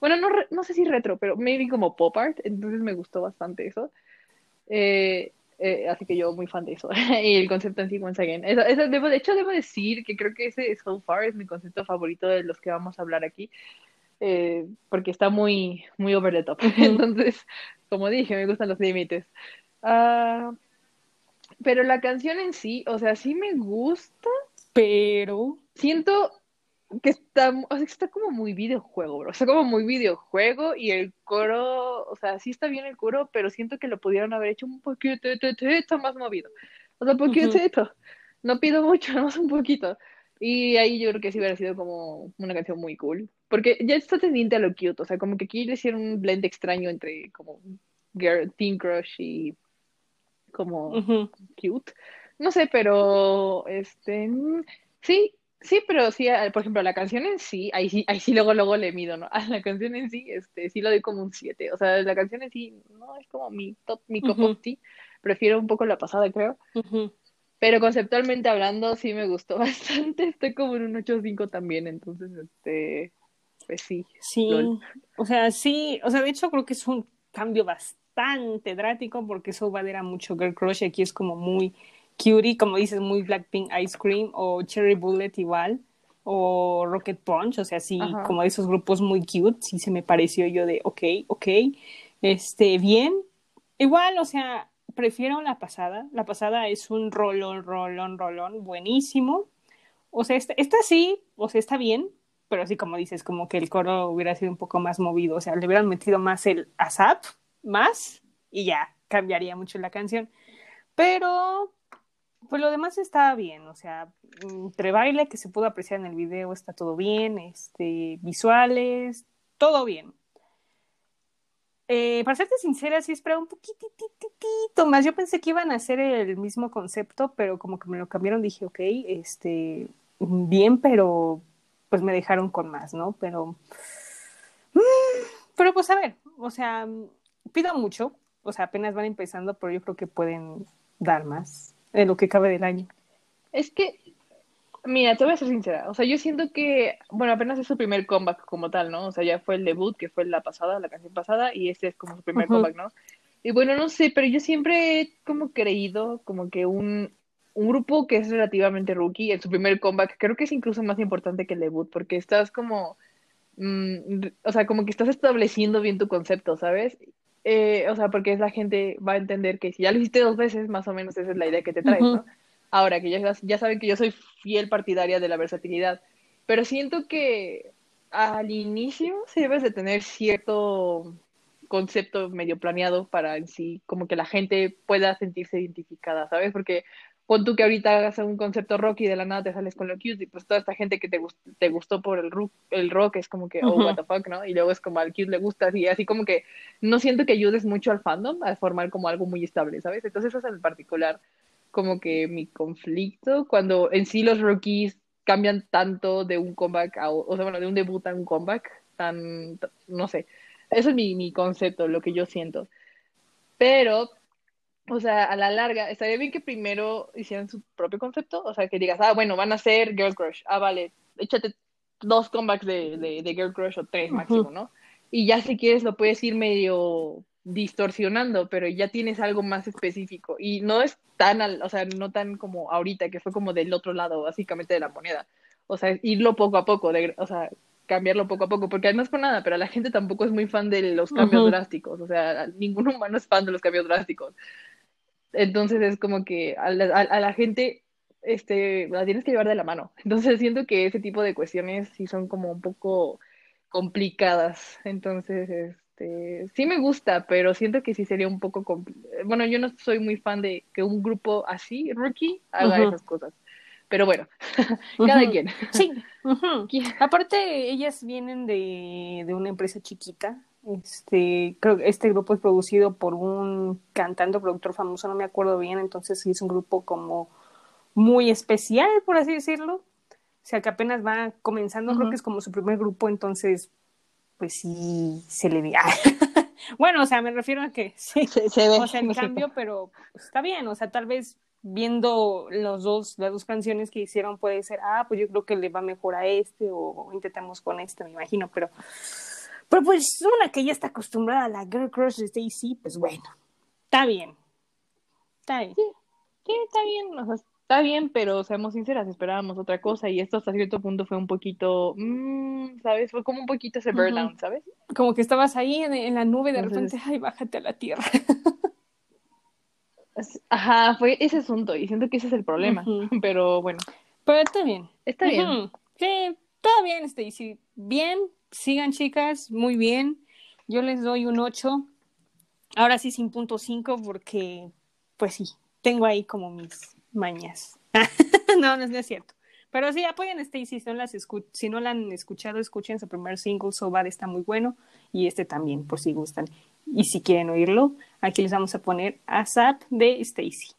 Bueno, no, no sé si retro, pero maybe como pop art, entonces me gustó bastante eso. Eh, eh, así que yo muy fan de eso. [LAUGHS] Y el concepto en sí, once again. Eso debo, de hecho, debo decir que creo que ese so far es mi concepto favorito de los que vamos a hablar aquí. eh, porque está muy, muy over the top. [LAUGHS] Entonces, como dije, me gustan los límites. Ah, pero la canción en sí, o sea, sí me gusta. Pero, Siento que está, o sea, está como muy videojuego, bro. Está como muy videojuego y el coro, o sea, sí está bien el coro, pero siento que lo pudieron haber hecho un poquito más movido. O sea, un poquito. No pido mucho, [LAUGHS] nomás un poquito. Y ahí yo creo que sí hubiera sido como una canción muy cool. Porque ya está tendiente a lo cute, o sea, como que aquí le hicieron un blend extraño entre como girl, teen crush y como cute. No sé, pero este mm, sí, Sí, pero sí, por ejemplo, la canción en sí, ahí sí, ahí sí luego, luego le mido, ¿no? A la canción en sí, este, sí lo doy como un 7. O sea, la canción en sí no es como mi top, mi Ujú. of tea. Prefiero un poco la pasada, creo. Pero conceptualmente hablando, sí me gustó [LAUGHS] bastante. Estoy como en un 8.5 también, entonces, este, pues sí. Sí, Lol. o sea, sí, o sea, de hecho creo que es un cambio bastante drástico porque Soulbad era mucho Girl Crush y aquí es como muy cutie, como dices, muy Blackpink Ice Cream o Cherry Bullet igual, o Rocket Punch, o sea, sí, Ajá. como de esos grupos muy cute, sí se me pareció yo de, ok, ok, este, bien, igual, o sea, prefiero la pasada, la pasada es un rolón, rolón, rolón, buenísimo, o sea, esta, esta sí, o sea, está bien, pero así como dices, como que el coro hubiera sido un poco más movido, o sea, le hubieran metido más el ASAP, más, y ya, cambiaría mucho la canción. Pero, pues lo demás está bien, o sea, entre baile que se pudo apreciar en el video está todo bien, este, visuales, todo bien. Eh, para serte sincera, sí esperaba un poquitito más. Yo pensé que iban a hacer el mismo concepto, pero como que me lo cambiaron, dije, ok, este, bien, pero pues me dejaron con más, ¿no? Pero, mm, pero pues a ver, o sea, pido mucho, o sea, apenas van empezando, pero yo creo que pueden dar más de lo que cabe del año. Es que, mira, te voy a ser sincera. O sea, yo siento que, bueno, apenas es su primer comeback como tal, ¿no? O sea, ya fue el debut, que fue la pasada, la canción pasada, y este es como su primer comeback, ¿no? Y bueno, no sé, pero yo siempre he como creído como que un, un grupo que es relativamente rookie en su primer comeback, creo que es incluso más importante que el debut, porque estás como, mm, o sea, como que estás estableciendo bien tu concepto, ¿sabes? Eh, o sea, porque es la gente va a entender que si ya lo hiciste dos veces, más o menos esa es la idea que te traes. ¿no? Ahora que ya, ya saben que yo soy fiel partidaria de la versatilidad, pero siento que al inicio sí debes de tener cierto concepto medio planeado para en sí, como que la gente pueda sentirse identificada, ¿sabes? Porque pon tú que ahorita hagas un concepto rock y de la nada te sales con lo cute y pues toda esta gente que te, gust- te gustó por el rock, el rock es como que, oh, Ujú. what the fuck, ¿no? Y luego es como al cute le gusta y así como que no siento que ayudes mucho al fandom a formar como algo muy estable, ¿sabes? Entonces eso es en particular como que mi conflicto cuando en sí los rookies cambian tanto de un comeback a, o sea, bueno, de un debut a un comeback, tan, no sé, eso es mi, mi concepto, lo que yo siento. Pero, o sea, a la larga, estaría bien que primero hicieran su propio concepto, o sea, que digas, ah, bueno, van a ser Girl Crush, ah, vale, échate dos comebacks de, de, de Girl Crush o tres máximo, ¿no? Y ya si quieres lo puedes ir medio distorsionando, pero ya tienes algo más específico. Y no es tan, al- o sea, no tan como ahorita, que fue como del otro lado, básicamente, de la moneda. O sea, irlo poco a poco, de, o sea, cambiarlo poco a poco, porque además por nada, pero la gente tampoco es muy fan de los cambios drásticos, o sea, ningún [LAUGHS] humano es fan de los cambios drásticos. Entonces es como que a la, a- a la gente este, la tienes que llevar de la mano. [LAUGHS] Entonces siento que ese tipo de cuestiones sí son como un poco complicadas. Entonces, este, sí me gusta, pero siento que sí sería un poco Bueno, yo no soy muy fan de que un grupo así, rookie, haga esas cosas. Pero bueno, [LAUGHS] cada quien. Sí. [LAUGHS] Aparte, ellas vienen de, de una empresa chiquita. Este, creo que este grupo es producido por un cantante, productor famoso, no me acuerdo bien, entonces sí es un grupo como muy especial, por así decirlo. O sea, que apenas va comenzando, creo que es como su primer grupo, entonces, pues sí, se le ve. [LAUGHS] bueno, o sea, me refiero a que [LAUGHS] sí, Se, se ve. o sea, el sé. cambio, pero está bien, o sea, tal vez viendo los dos, las dos canciones que hicieron puede ser, ah, pues yo creo que le va mejor a este o intentamos con este, me imagino, pero, pero pues una que ya está acostumbrada a la Girl Crush de Stacy, pues bueno, está bien, está bien. Sí, está bien, o sea, está bien, pero seamos sinceras, esperábamos otra cosa y esto hasta cierto punto fue un poquito, mm, ¿sabes? Fue como un poquito ese burnout, ¿sabes? Como que estabas ahí en, en la nube, de Entonces- repente, ay, bájate a la tierra. [LAUGHS] Ajá, fue ese asunto y siento que ese es el problema, [LAUGHS] pero bueno, Pero está bien. está bien. Sí, todo bien, Stacy. Bien, sigan chicas, muy bien. Yo les doy un 8. Ahora sí sin punto 5 porque, pues sí, tengo ahí como mis mañas. [LAUGHS] no, no, es cierto. Pero sí, apoyen a Stacy. Si no, las si no la han escuchado, escuchen su primer single, So Bad, está muy bueno. Y este también, por si gustan. Y si quieren oírlo, aquí les vamos a poner ASAP de Stacy.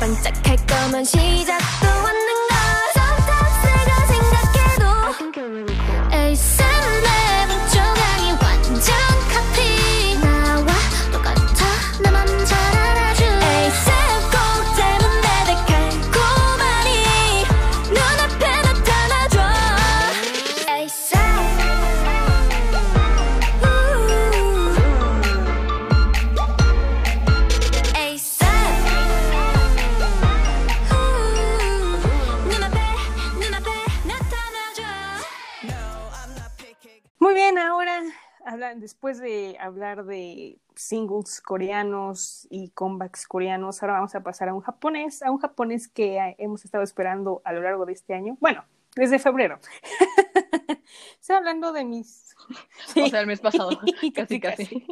반짝할 거면 시작도 않 habla- después de hablar de singles coreanos y comebacks coreanos, ahora vamos a pasar a un japonés, a un japonés que hemos estado esperando a lo largo de este año. Bueno, desde febrero. [LAUGHS] Estoy hablando de mis. [LAUGHS] O sea, el mes pasado. [LAUGHS] casi, casi.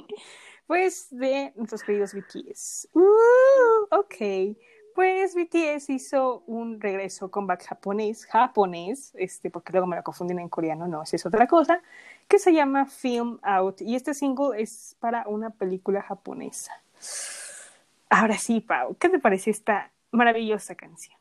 Pues de nuestros queridos BTS. Uh, ok. Pues BTS hizo un regreso comeback japonés, japonés, este, porque luego me lo confunden en coreano, no, esa es otra cosa, que se llama Film Out. Y este single es para una película japonesa. Ahora sí, Pau, ¿qué te parece esta maravillosa canción?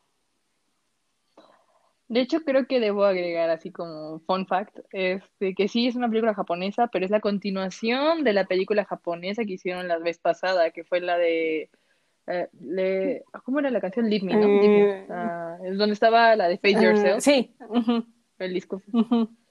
De hecho, creo que debo agregar así como fun fact, este, que sí es una película japonesa, pero es la continuación de la película japonesa que hicieron la vez pasada, que fue la de, eh, le- ¿cómo era la canción? Leave Me, ¿no? Leave Me. Eh, Ah, es donde estaba la de Face Eh, Yourself, sí. ujú, el disco.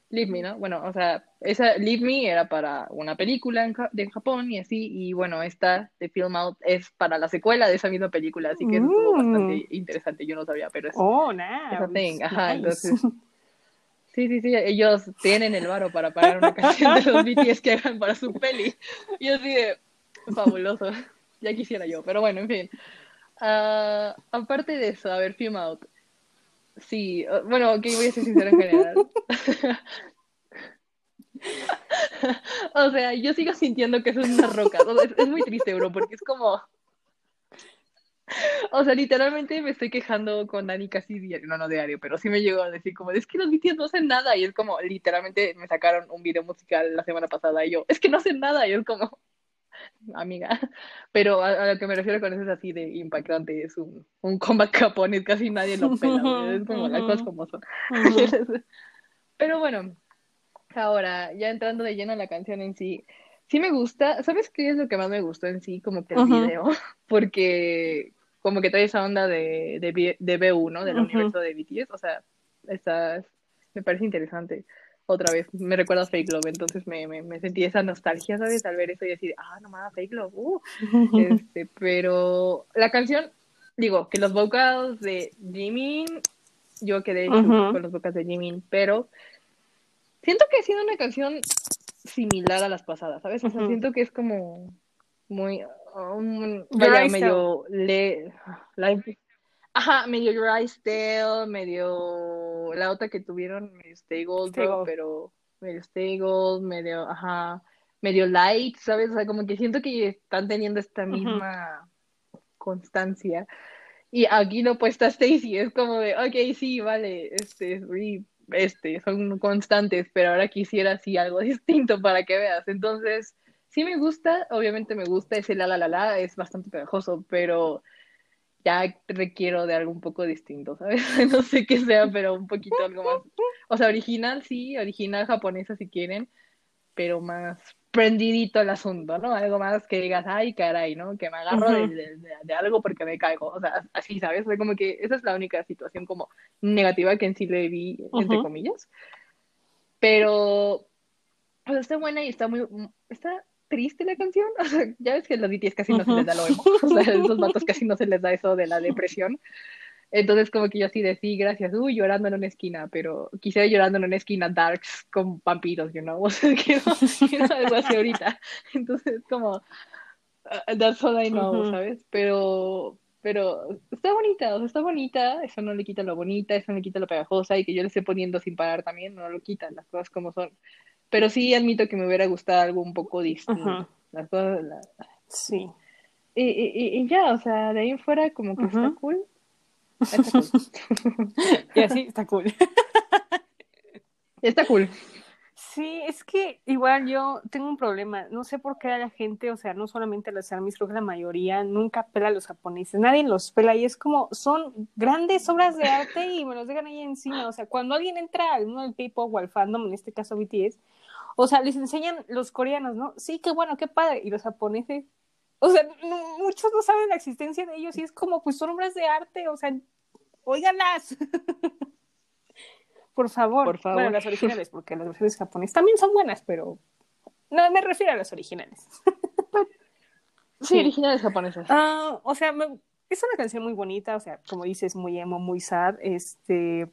Leave Me, ¿no? Bueno, o sea, esa Leave Me era para una película en Ja- de Japón y así, y bueno, esta de Film Out es para la secuela de esa misma película, así que Mm. bastante interesante, yo no sabía, pero es Oh, esa nice. thing, ajá, nice. entonces, [LAUGHS] sí, sí, sí, ellos tienen el varo para pagar una canción de los BTS que hagan para su peli, y así de fabuloso, ya quisiera yo, pero bueno, en fin. Ah, aparte de eso, a ver, Film Out, sí, bueno, ok, voy a ser sincera en general. [LAUGHS] O sea, yo sigo sintiendo que eso es una roca. O es muy triste, bro, porque es como. O sea, literalmente me estoy quejando con Dani casi diario, no, no diario, pero sí me llegó a decir como, es que los BTS no hacen nada, y es como, literalmente me sacaron un video musical la semana pasada, y yo, es que no hacen nada, y es como, amiga, [LAUGHS] pero a, a lo que me refiero con eso es así de impactante, es un, un comeback japonés, casi nadie lo pela, güey, es como las cosas como son. Ujú. [LAUGHS] Pero bueno, ahora, ya entrando de lleno a la canción en sí, sí me gusta, ¿sabes qué es lo que más me gustó en sí? Como que el Ujú. video, [LAUGHS] porque como que trae esa onda de, de, de B1, del universo de BTS, o sea, está, me parece interesante. Otra vez, me recuerda a Fake Love, entonces me, me, me sentí esa nostalgia, ¿sabes? Al ver eso y decir, ah, no mames, Fake Love, uh. [LAUGHS] Este, pero la canción, digo, que los vocals de Jimin, yo quedé con los vocals de Jimin, pero siento que ha sido una canción similar a las pasadas, ¿sabes? O sea, siento que es como muy, um, vaya, medio, le, la- ajá, medio Your Eyes Tale, la otra que tuvieron, medio Stay Gold, Stay bro, Gold. pero medio Stay Gold, medio, ajá, medio light, ¿sabes? O sea, como que siento que están teniendo esta misma constancia. Y aquí lo puesta Stacy, es como de, ok, sí, vale, este, este, son constantes, pero ahora quisiera así algo [LAUGHS] distinto para que veas. Entonces, sí me gusta, obviamente me gusta ese la la la la, es bastante pegajoso, pero ya requiero de algo un poco distinto, ¿sabes? [LAUGHS] No sé qué sea, pero un poquito algo más. O sea, original sí, original japonesa si quieren, pero más prendidito el asunto, ¿no? Algo más que digas, ay, caray, ¿no? Que me agarro de, Ujú. de- de- de algo porque me caigo. O sea, así, ¿sabes? Como que esa es la única situación como negativa que en sí le vi, entre Ujú. comillas. Pero, sea, está buena y está muy, está triste la canción. [LAUGHS] O sea, ya ves que a los BTS casi no se les da lo emo. O sea, a esos [LAUGHS] vatos casi no se les da eso de la depresión. Entonces, como que yo así de sí, gracias, uy, llorando en una esquina, pero quisiera llorando en una esquina darks con vampiros, you know, [LAUGHS] o sea, quiero, quiero algo así ahorita. Entonces, como, uh, that's all I know, Ujú. ¿sabes? Pero, pero está bonita, o sea, está bonita, eso no le quita lo bonita, eso no le quita lo pegajosa, y que yo le esté poniendo sin parar también, no lo quitan, las cosas como son. Pero sí admito que me hubiera gustado algo un poco distinto. Las cosas, la- Sí. y, y, y- ya, o sea, de ahí fuera como que está Ujú. cool. [LAUGHS] Está cool. Y así está cool. [LAUGHS] Está cool. Sí, es que igual yo tengo un problema. No sé por qué a la gente, o sea, no solamente a los armies, creo que la mayoría nunca pela a los japoneses. Nadie los pela y es como, son grandes obras de arte y me los dejan ahí encima. O sea, cuando alguien entra al mundo del K-pop o al fandom, en este caso BTS, o sea, les enseñan los coreanos, ¿no? Sí, qué bueno, qué padre. Y los japoneses, o sea, no- muchos no saben la existencia de ellos y es como, pues son obras de arte, o sea, óiganlas. [LAUGHS] Por favor. Por favor. Bueno, las originales, porque las versiones japonesas también son buenas, pero no me refiero a las originales. [LAUGHS] Sí, originales japonesas. Ah, o sea, me- es una canción muy bonita, o sea, como dices, muy emo, muy sad. Este,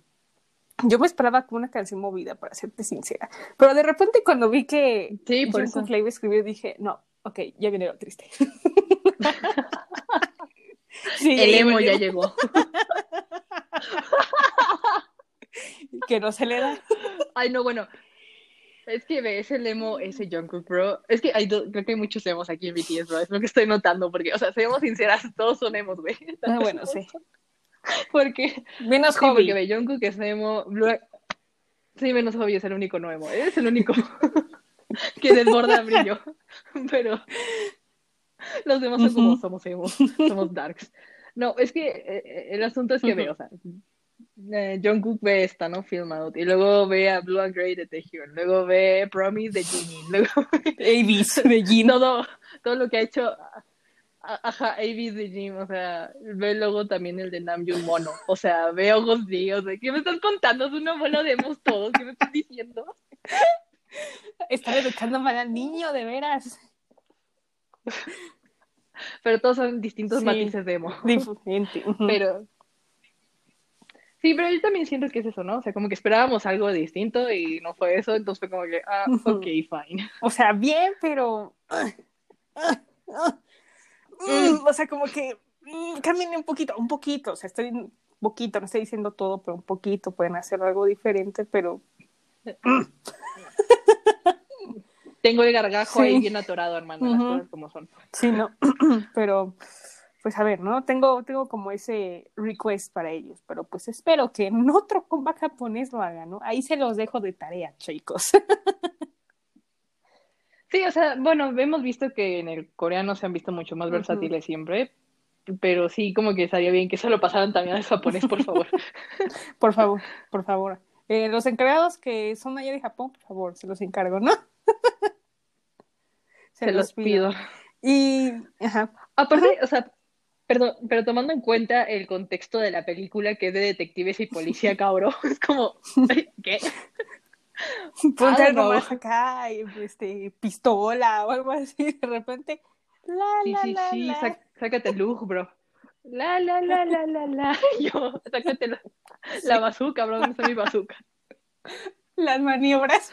yo me esperaba como una canción movida, para serte sincera. Pero de repente cuando vi que Sí, por eso. escribir, dije, no, ok, ya viene lo triste. [LAUGHS] Sí, El emo ya llegó. [LAUGHS] Que no se le da. Ay, no, bueno. Es que ves el emo, ese Jungkook, bro. Es que hay do- creo que hay muchos emos aquí en BTS, bro. Es lo que estoy notando, porque, o sea, seamos sinceras, todos son emos, güey. Ah, bueno, sí. [LAUGHS] Porque, Menos sí, hobby. porque ve, Jungkook es emo, Blue... Sí, menos hobby es el único no emo. Es el único [LAUGHS] que desborda brillo. [LAUGHS] Pero los demás son como Ujú. somos emos, somos darks. No, es que eh, el asunto es que Ujú. ve, o sea, eh, Jungkook ve esta, ¿no? Film Out, y luego ve a Blue and Grey de Taehyung, luego ve Promise de Jimin, luego ve Avis de Jin. todo, todo lo que ha hecho, ajá, AB de Jim, o sea, ve luego también el de Namjoon Mono, o sea, ve ojos días, ¿qué me estás contando? Es un abuelo de emos todos, ¿qué me estás diciendo? Están educando mal al niño, de veras. Pero todos son distintos Sí. matices de emo. Diferente. Pero. Sí, pero yo también siento que es eso, ¿no? O sea, como que esperábamos algo distinto y no fue eso, entonces fue como que, ah, ok, fine. O sea, bien, pero. Mm, [LAUGHS] o sea, como que. mm, Cambien un poquito, un poquito. O sea, estoy un poquito, no estoy diciendo todo, pero un poquito. Pueden hacer algo diferente, pero. [LAUGHS] Tengo el gargajo Sí. ahí bien atorado, hermano, las Ujú. cosas como son. Sí, no. [CLEARS THROAT] pero. Pues a ver, ¿no? Tengo, tengo como ese request para ellos, pero pues espero que en otro [LAUGHS] comeback japonés lo hagan, ¿no? Ahí se los dejo de tarea, chicos. Sí, o sea, bueno, hemos visto que en el coreano se han visto mucho más versátiles siempre, pero sí, como que estaría bien que se lo pasaran también al japonés, por favor. [LAUGHS] Por favor, por favor. Eh, los encargados que son allá de Japón, por favor, se los encargo, ¿no? [LAUGHS] Se los pido. Y, ajá, Aparte, o sea, perdón, pero tomando en cuenta el contexto de la película que es de detectives y policía, [LAUGHS] cabrón, es como, ¿qué? [LAUGHS] ponte algo no. más acá, y, este, pistola o algo así, de repente, la, Sí, la, sí, la, sí, la. sácate el look, bro. La, la, la, la, la, la. [LAUGHS] Yo, sácate la, la bazooka, bro, ¿dónde está mi bazooka? las maniobras.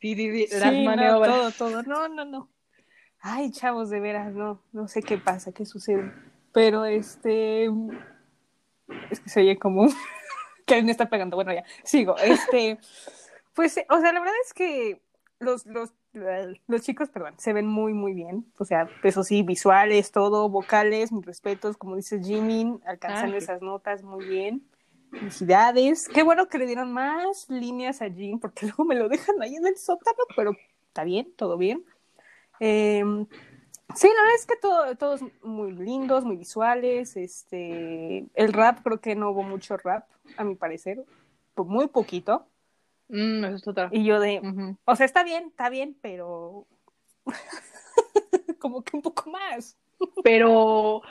Sí, sí, sí, las Sí, no, maniobras. todo, todo, no, no, no. Ay, chavos, de veras, no, no sé qué pasa, qué sucede, pero este, es que se oye como que me está pegando, bueno, ya, sigo, este, [LAUGHS] pues, o sea, la verdad es que los, los, los chicos, perdón, se ven muy, muy bien, o sea, eso sí, visuales, todo, vocales, mis respetos, como dice Jimin, alcanzando Ah, esas notas muy bien. Felicidades. Qué bueno que le dieron más líneas a Jin, porque [LAUGHS] luego me lo dejan ahí en el sótano, pero está bien, todo bien. Eh, sí, la verdad es que todo, todos muy lindos, muy visuales. Este, el rap, creo que no hubo mucho rap, a mi parecer, muy poquito. Mm, eso es otra. Y yo de, o sea, está bien, está bien, pero [LAUGHS] como que un poco más. Pero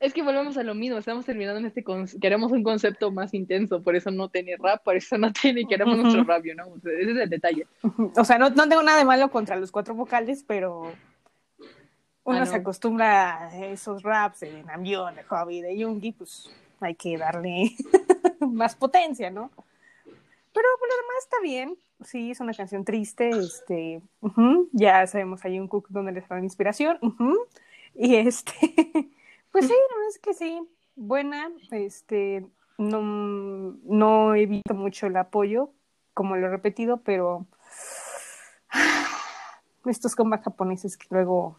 es que volvemos a lo mismo, estamos terminando en este con... queremos un concepto más intenso, por eso no tiene rap, por eso no tiene, queremos nuestro rap, ¿no? O sea, ese es el detalle. O sea, no, no tengo nada de malo contra los cuatro vocales, pero uno Ah, se acostumbra a esos raps de Namjoon, de Hobby, de Yoongi, pues hay que darle [LAUGHS] más potencia, ¿no? Pero por lo demás está bien. Sí, es una canción triste. Este, ya sabemos ahí un cook donde les da inspiración. Y este, [LAUGHS] pues sí, verdad es que sí, buena. Este, no, no he visto mucho el apoyo, como lo he repetido, pero [SIGHS] estos combats japoneses que luego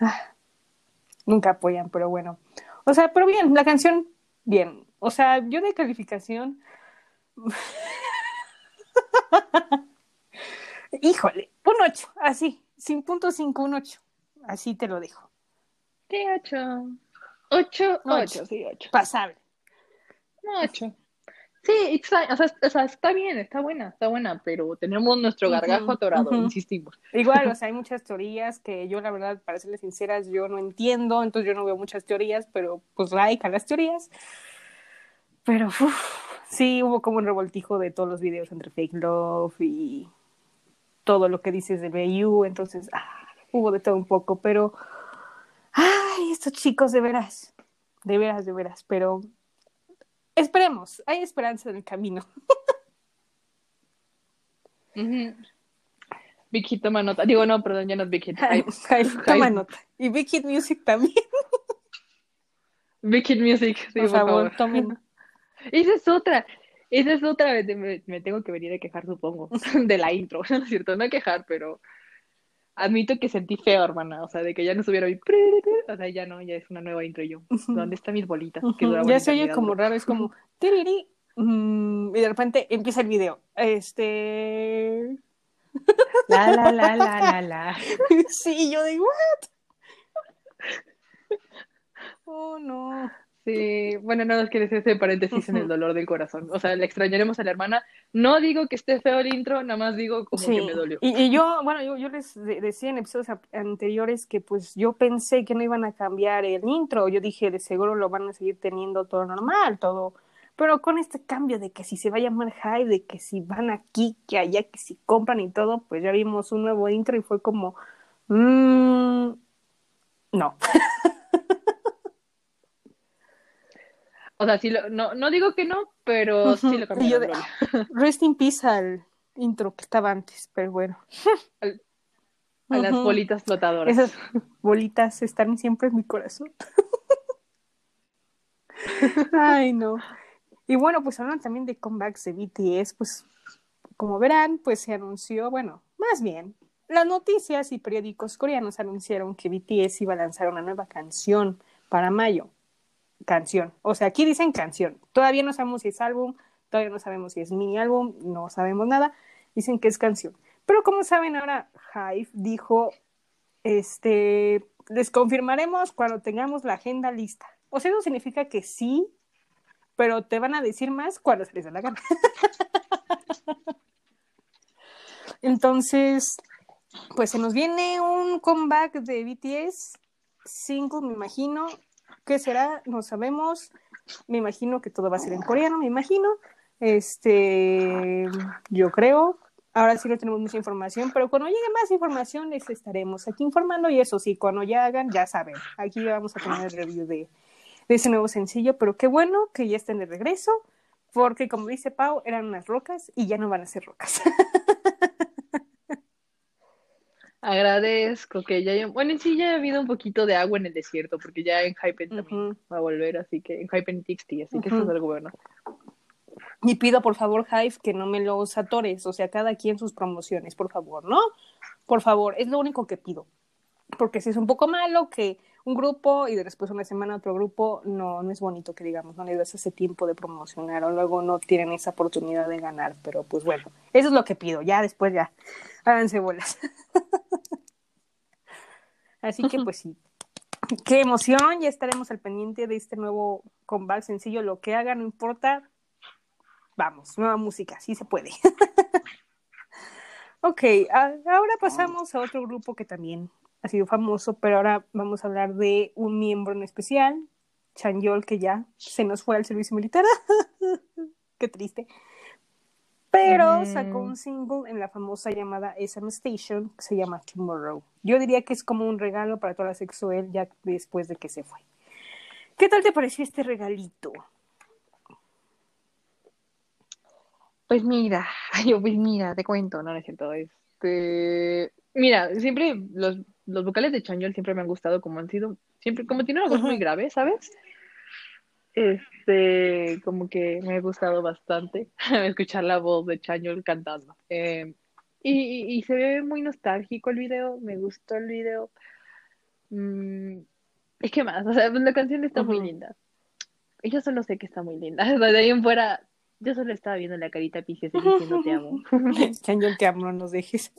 [SIGHS] nunca apoyan, pero bueno. O sea, pero bien, la canción, bien. O sea, yo de calificación [LAUGHS] Híjole, un 8, así, sin punto cinco, un 8. Así te lo dejo. Sí, ocho. Ocho, Ocho. ocho, sí, ocho. Pasable. No, ocho. Sí, it's fine. O sea, o sea, está bien, está buena, está buena, pero tenemos nuestro gargajo atorado, ujú. insistimos. Igual, o [LAUGHS] sea, hay muchas teorías que yo, la verdad, para serles sinceras, yo no entiendo, entonces yo no veo muchas teorías, pero pues like a las teorías. Pero uf, sí hubo como un revoltijo de todos los videos entre fake love y todo lo que dices de BU, entonces ah, hubo de todo un poco, pero ay, estos chicos de veras, de veras, de veras, pero esperemos, hay esperanza en el camino. [LAUGHS] Big Hit toma nota. Digo, no, perdón, ya no es Big [LAUGHS] Hit. Toma nota. Y Big Hit Music también, [LAUGHS] Big Hit Music, sí, por favor, tomen. Esa es otra. Esa es otra vez. Me, me tengo que venir a quejar, supongo, [LAUGHS] de la intro. [LAUGHS] No es cierto, no a quejar, pero admito que sentí feo, hermana. O sea, de que ya no estuviera ahí. [LAUGHS] O sea, ya no, ya es una nueva intro y yo. ¿Dónde están mis bolitas? Ya se oye como raro, es como tiriri, mm, y de repente empieza el video. Este. La, la, la, la, la, la. sí, yo digo, ¿what? Oh, no. Sí, bueno, no, es que les ese paréntesis en el dolor del corazón. O sea, le extrañaremos a la hermana. No digo que esté feo el intro, nada más digo como Sí, que me dolió. y, y yo, bueno, yo, yo les de- decía en episodios anteriores que pues yo pensé que no iban a cambiar el intro, yo dije de seguro lo van a seguir teniendo todo normal, todo, pero con este cambio de que si se va a llamar Hype, de que si van aquí, que allá, que si compran y todo, pues ya vimos un nuevo intro y fue como, mm, no, [LAUGHS] O sea, sí lo, no, no digo que no, pero sí lo Y yo cambiaron. de, Lola. rest in peace al intro que estaba antes, pero bueno. [LAUGHS] A las bolitas flotadoras. Esas bolitas están siempre en mi corazón. [LAUGHS] Ay, no. Y bueno, pues hablando también de comebacks de BTS, pues como verán, pues se anunció, bueno, más bien, las noticias y periódicos coreanos anunciaron que BTS iba a lanzar una nueva canción para mayo. Canción. O sea, aquí dicen canción. Todavía no sabemos si es álbum, todavía no sabemos si es mini álbum, no sabemos nada. Dicen que es canción. Pero como saben, ahora Hive dijo, este, les confirmaremos cuando tengamos la agenda lista. O sea, eso significa que sí, pero te van a decir más cuando se les dé la gana. [LAUGHS] Entonces, pues se nos viene un comeback de BTS, single, me imagino. ¿Qué será? No sabemos. Me imagino que todo va a ser en coreano, me imagino. Este, yo creo. Ahora sí no tenemos mucha información, pero cuando llegue más información les estaremos aquí informando y eso sí, cuando ya hagan, ya saben. Aquí vamos a tener el review de, de ese nuevo sencillo, pero qué bueno que ya estén de regreso, porque como dice Pau, eran unas rocas y ya no van a ser rocas. [LAUGHS] Agradezco que ya haya... Bueno, en sí ya ha habido un poquito de agua en el desierto, porque ya en Hypen también va a volver, así que en Hypen TXT, así que eso es algo bueno. Y pido por favor, Hive, que no me los atores, o sea, cada quien sus promociones, por favor, ¿no? Por favor, es lo único que pido. Porque si es un poco malo que un grupo y después una semana otro grupo, no, no es bonito que digamos, no le das ese tiempo de promocionar o luego no tienen esa oportunidad de ganar, pero pues bueno, eso es lo que pido, ya después ya, háganse bolas. [LAUGHS] Así que pues sí, qué emoción, ya estaremos al pendiente de este nuevo comeback sencillo, lo que haga, no importa, vamos, nueva música, sí se puede. [LAUGHS] ok, ahora pasamos a otro grupo que también ha sido famoso, pero ahora vamos a hablar de un miembro en especial, Chanyeol, que ya se nos fue al servicio militar. [LAUGHS] Qué triste. Pero Ujú. sacó un single en la famosa llamada SM Station que se llama Tomorrow. Yo diría que es como un regalo para toda la sexual ya después de que se fue. ¿Qué tal te pareció este regalito? Pues mira, [LAUGHS] yo pues mira, te cuento, no, no es cierto, este... Mira, siempre los, los vocales de Chanyeol siempre me han gustado como han sido, siempre, como tiene una voz muy grave, ¿sabes? Este, como que me ha gustado bastante [LAUGHS] escuchar la voz de Chanyeol cantando. Eh, y, y- y se ve muy nostálgico el video, me gustó el video. Mm, es que más, [LAUGHS] o sea, la canción está muy linda. Y yo solo sé que está muy linda. [LAUGHS] De ahí en fuera, Yo solo estaba viendo la carita piciosa diciendo te amo. Chanyeol, te amo, no nos dejes.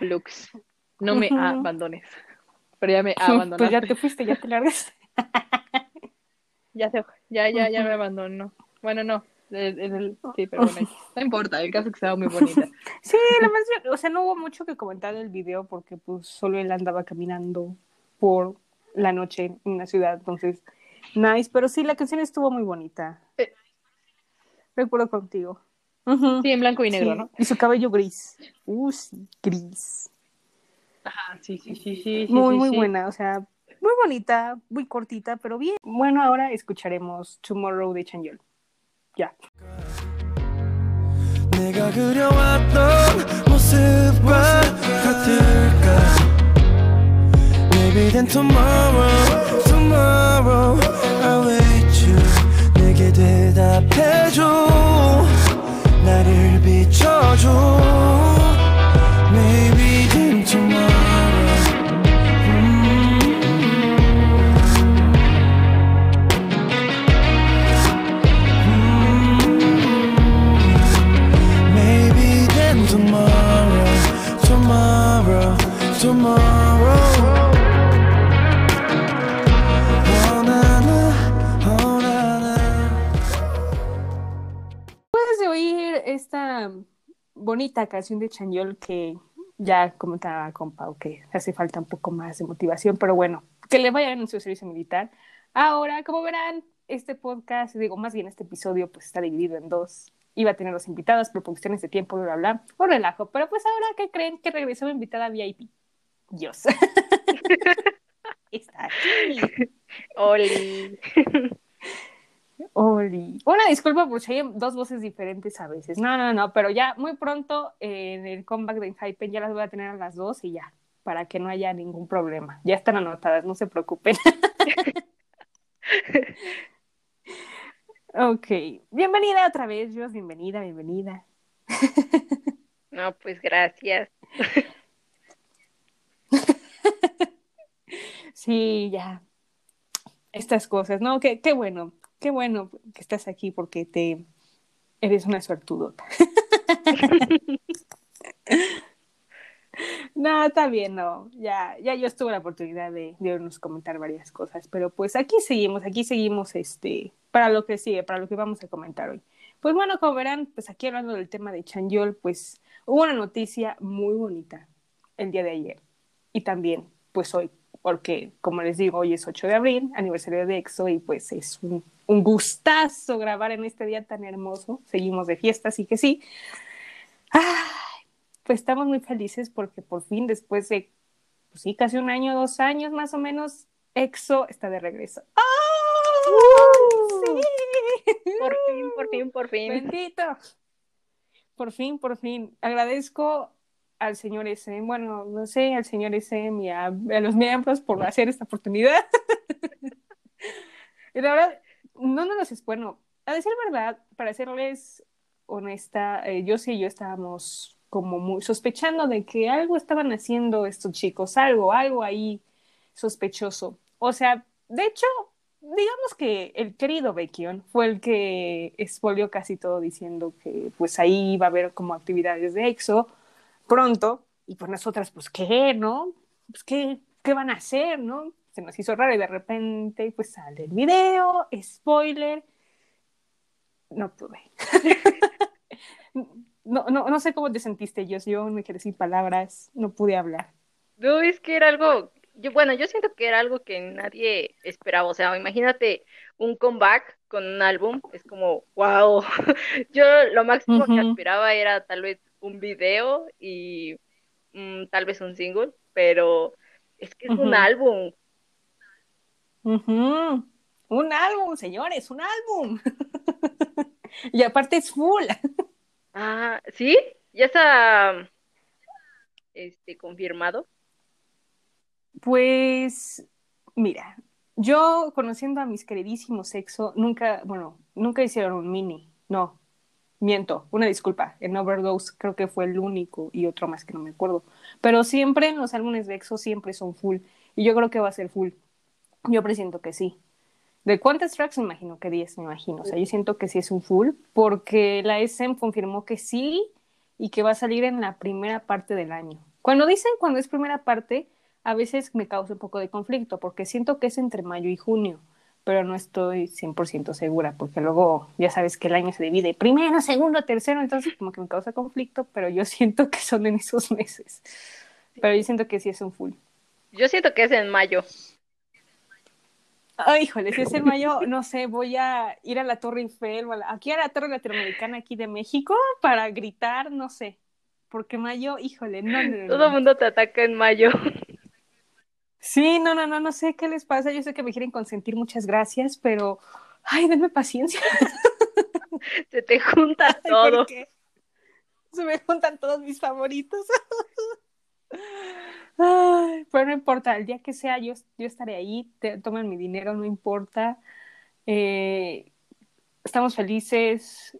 Lux, no me abandones. Pero ya me [LAUGHS] abandonaste. Pues ya te fuiste, ya te largas. [LAUGHS] Ya se ya, ya, ya me abandonó. Bueno, no. el- sí, pero bueno, no importa, el caso es que estaba muy bonita. [LAUGHS] Sí, la más, o sea, no hubo mucho que comentar del video porque pues solo él andaba caminando por la noche en una ciudad, entonces, nice, pero sí, la canción estuvo muy bonita. Eh. Recuerdo contigo. Sí, en blanco y negro, Sí, ¿no? Y su cabello gris. Uh, sí, gris. Ajá, sí, sí, sí, sí. sí, muy, sí, muy sí. buena, o sea, muy bonita, muy cortita, pero bien. Bueno, ahora escucharemos Tomorrow de Chanyeol. Ya. 내 나를 비춰줘 bonita canción de Chanyeol que ya comentaba con Pau que hace falta un poco más de motivación, pero bueno, que le vayan en su servicio militar. Ahora, como verán, este podcast, digo, más bien este episodio, pues está dividido en dos. Iba a tener los invitados, pero por cuestiones de tiempo, bla, bla, bla, un relajo. Pero pues ahora, ¿qué creen? Que regresó mi invitada VIP. Dios. [LAUGHS] está aquí. [LAUGHS] Oli. [LAUGHS] Oli. Una disculpa por si hay dos voces diferentes a veces. No, no, no, pero ya muy pronto eh, en el comeback de Hype ya las voy a tener a las dos y ya, para que no haya ningún problema. Ya están anotadas, no se preocupen. [LAUGHS] ok, bienvenida otra vez, Dios, bienvenida, bienvenida. No, pues gracias. [LAUGHS] Sí, ya. Estas cosas, ¿no? Qué, qué bueno, qué bueno que estás aquí porque te eres una suertudota. [LAUGHS] No, está bien, no. Ya, ya yo estuve la oportunidad de, de comentar varias cosas, pero pues aquí seguimos, aquí seguimos este, para lo que sigue, para lo que vamos a comentar hoy. Pues bueno, como verán, pues aquí hablando del tema de Chanyeol, pues hubo una noticia muy bonita el día de ayer y también pues hoy, porque como les digo, hoy es 8 de abril, aniversario de EXO y pues es un, un gustazo grabar en este día tan hermoso. Seguimos de fiesta, así que sí. Ay, pues estamos muy felices porque por fin, después de, pues sí, casi un año, dos años más o menos, EXO está de regreso. ¡Oh! ¡Sí! Por fin, por fin, por fin. Bendito. Por fin, por fin. Agradezco al señor SM, bueno, no sé, al señor SM y a, a los miembros por hacer esta oportunidad. [LAUGHS] y la verdad, no, no es bueno. A decir verdad, para serles honesta, eh, yo sí y yo estábamos como muy sospechando de que algo estaban haciendo estos chicos, algo, algo ahí sospechoso. O sea, de hecho, digamos que el querido Baekhyun fue el que expolió casi todo diciendo que pues ahí iba a haber como actividades de EXO pronto y pues nosotras pues qué, ¿no? Pues qué, qué van a hacer, ¿no? Se nos hizo raro y de repente pues sale el video, spoiler, no pude. [LAUGHS] no, no, no sé cómo te sentiste, yo, yo me quedé sin palabras, no pude hablar. No, es que era algo, yo, bueno, yo siento que era algo que nadie esperaba, o sea, imagínate un comeback con un álbum, es como, wow, [LAUGHS] yo lo máximo que Ujú. aspiraba era tal vez un video y mm, tal vez un single, pero es que es un Ujú. Un álbum, señores, un álbum. [LAUGHS] y aparte es full. [LAUGHS] ah, ¿sí? Ya está, este, confirmado, Pues, mira, yo conociendo a mis queridísimos sexo, nunca, bueno, nunca hicieron un mini, no, miento, una disculpa, en Overdose creo que fue el único y otro más que no me acuerdo, pero siempre en los álbumes de EXO siempre son full y yo creo que va a ser full, yo presiento que sí. ¿De cuántas tracks? Me imagino que 10, me imagino. O sea, yo siento que sí es un full, porque la SM confirmó que sí y que va a salir en la primera parte del año. Cuando dicen cuando es primera parte, a veces me causa un poco de conflicto, porque siento que es entre mayo y junio, pero no estoy 100% segura, porque luego ya sabes que el año se divide primero, segundo, tercero, entonces como que me causa conflicto, pero yo [LAUGHS] siento que son en esos meses. Pero yo siento que sí es un full. Yo siento que es en mayo. Ay, híjole, si es en mayo, no sé, voy a ir a la Torre Eiffel, a la- aquí a la Torre Latinoamericana aquí de México para gritar, no sé, porque mayo, híjole, no, no, no, Todo el mundo te ataca en mayo. Sí, no, no, no, no sé qué les pasa, yo sé que me quieren consentir, muchas gracias, pero, ay, denme paciencia. Se te junta [LAUGHS] Ay, todo. ¿por qué? Se me juntan todos mis favoritos. [LAUGHS] Ay, pero no importa, el día que sea, yo, yo estaré ahí, tomen mi dinero, no importa. Eh, estamos felices.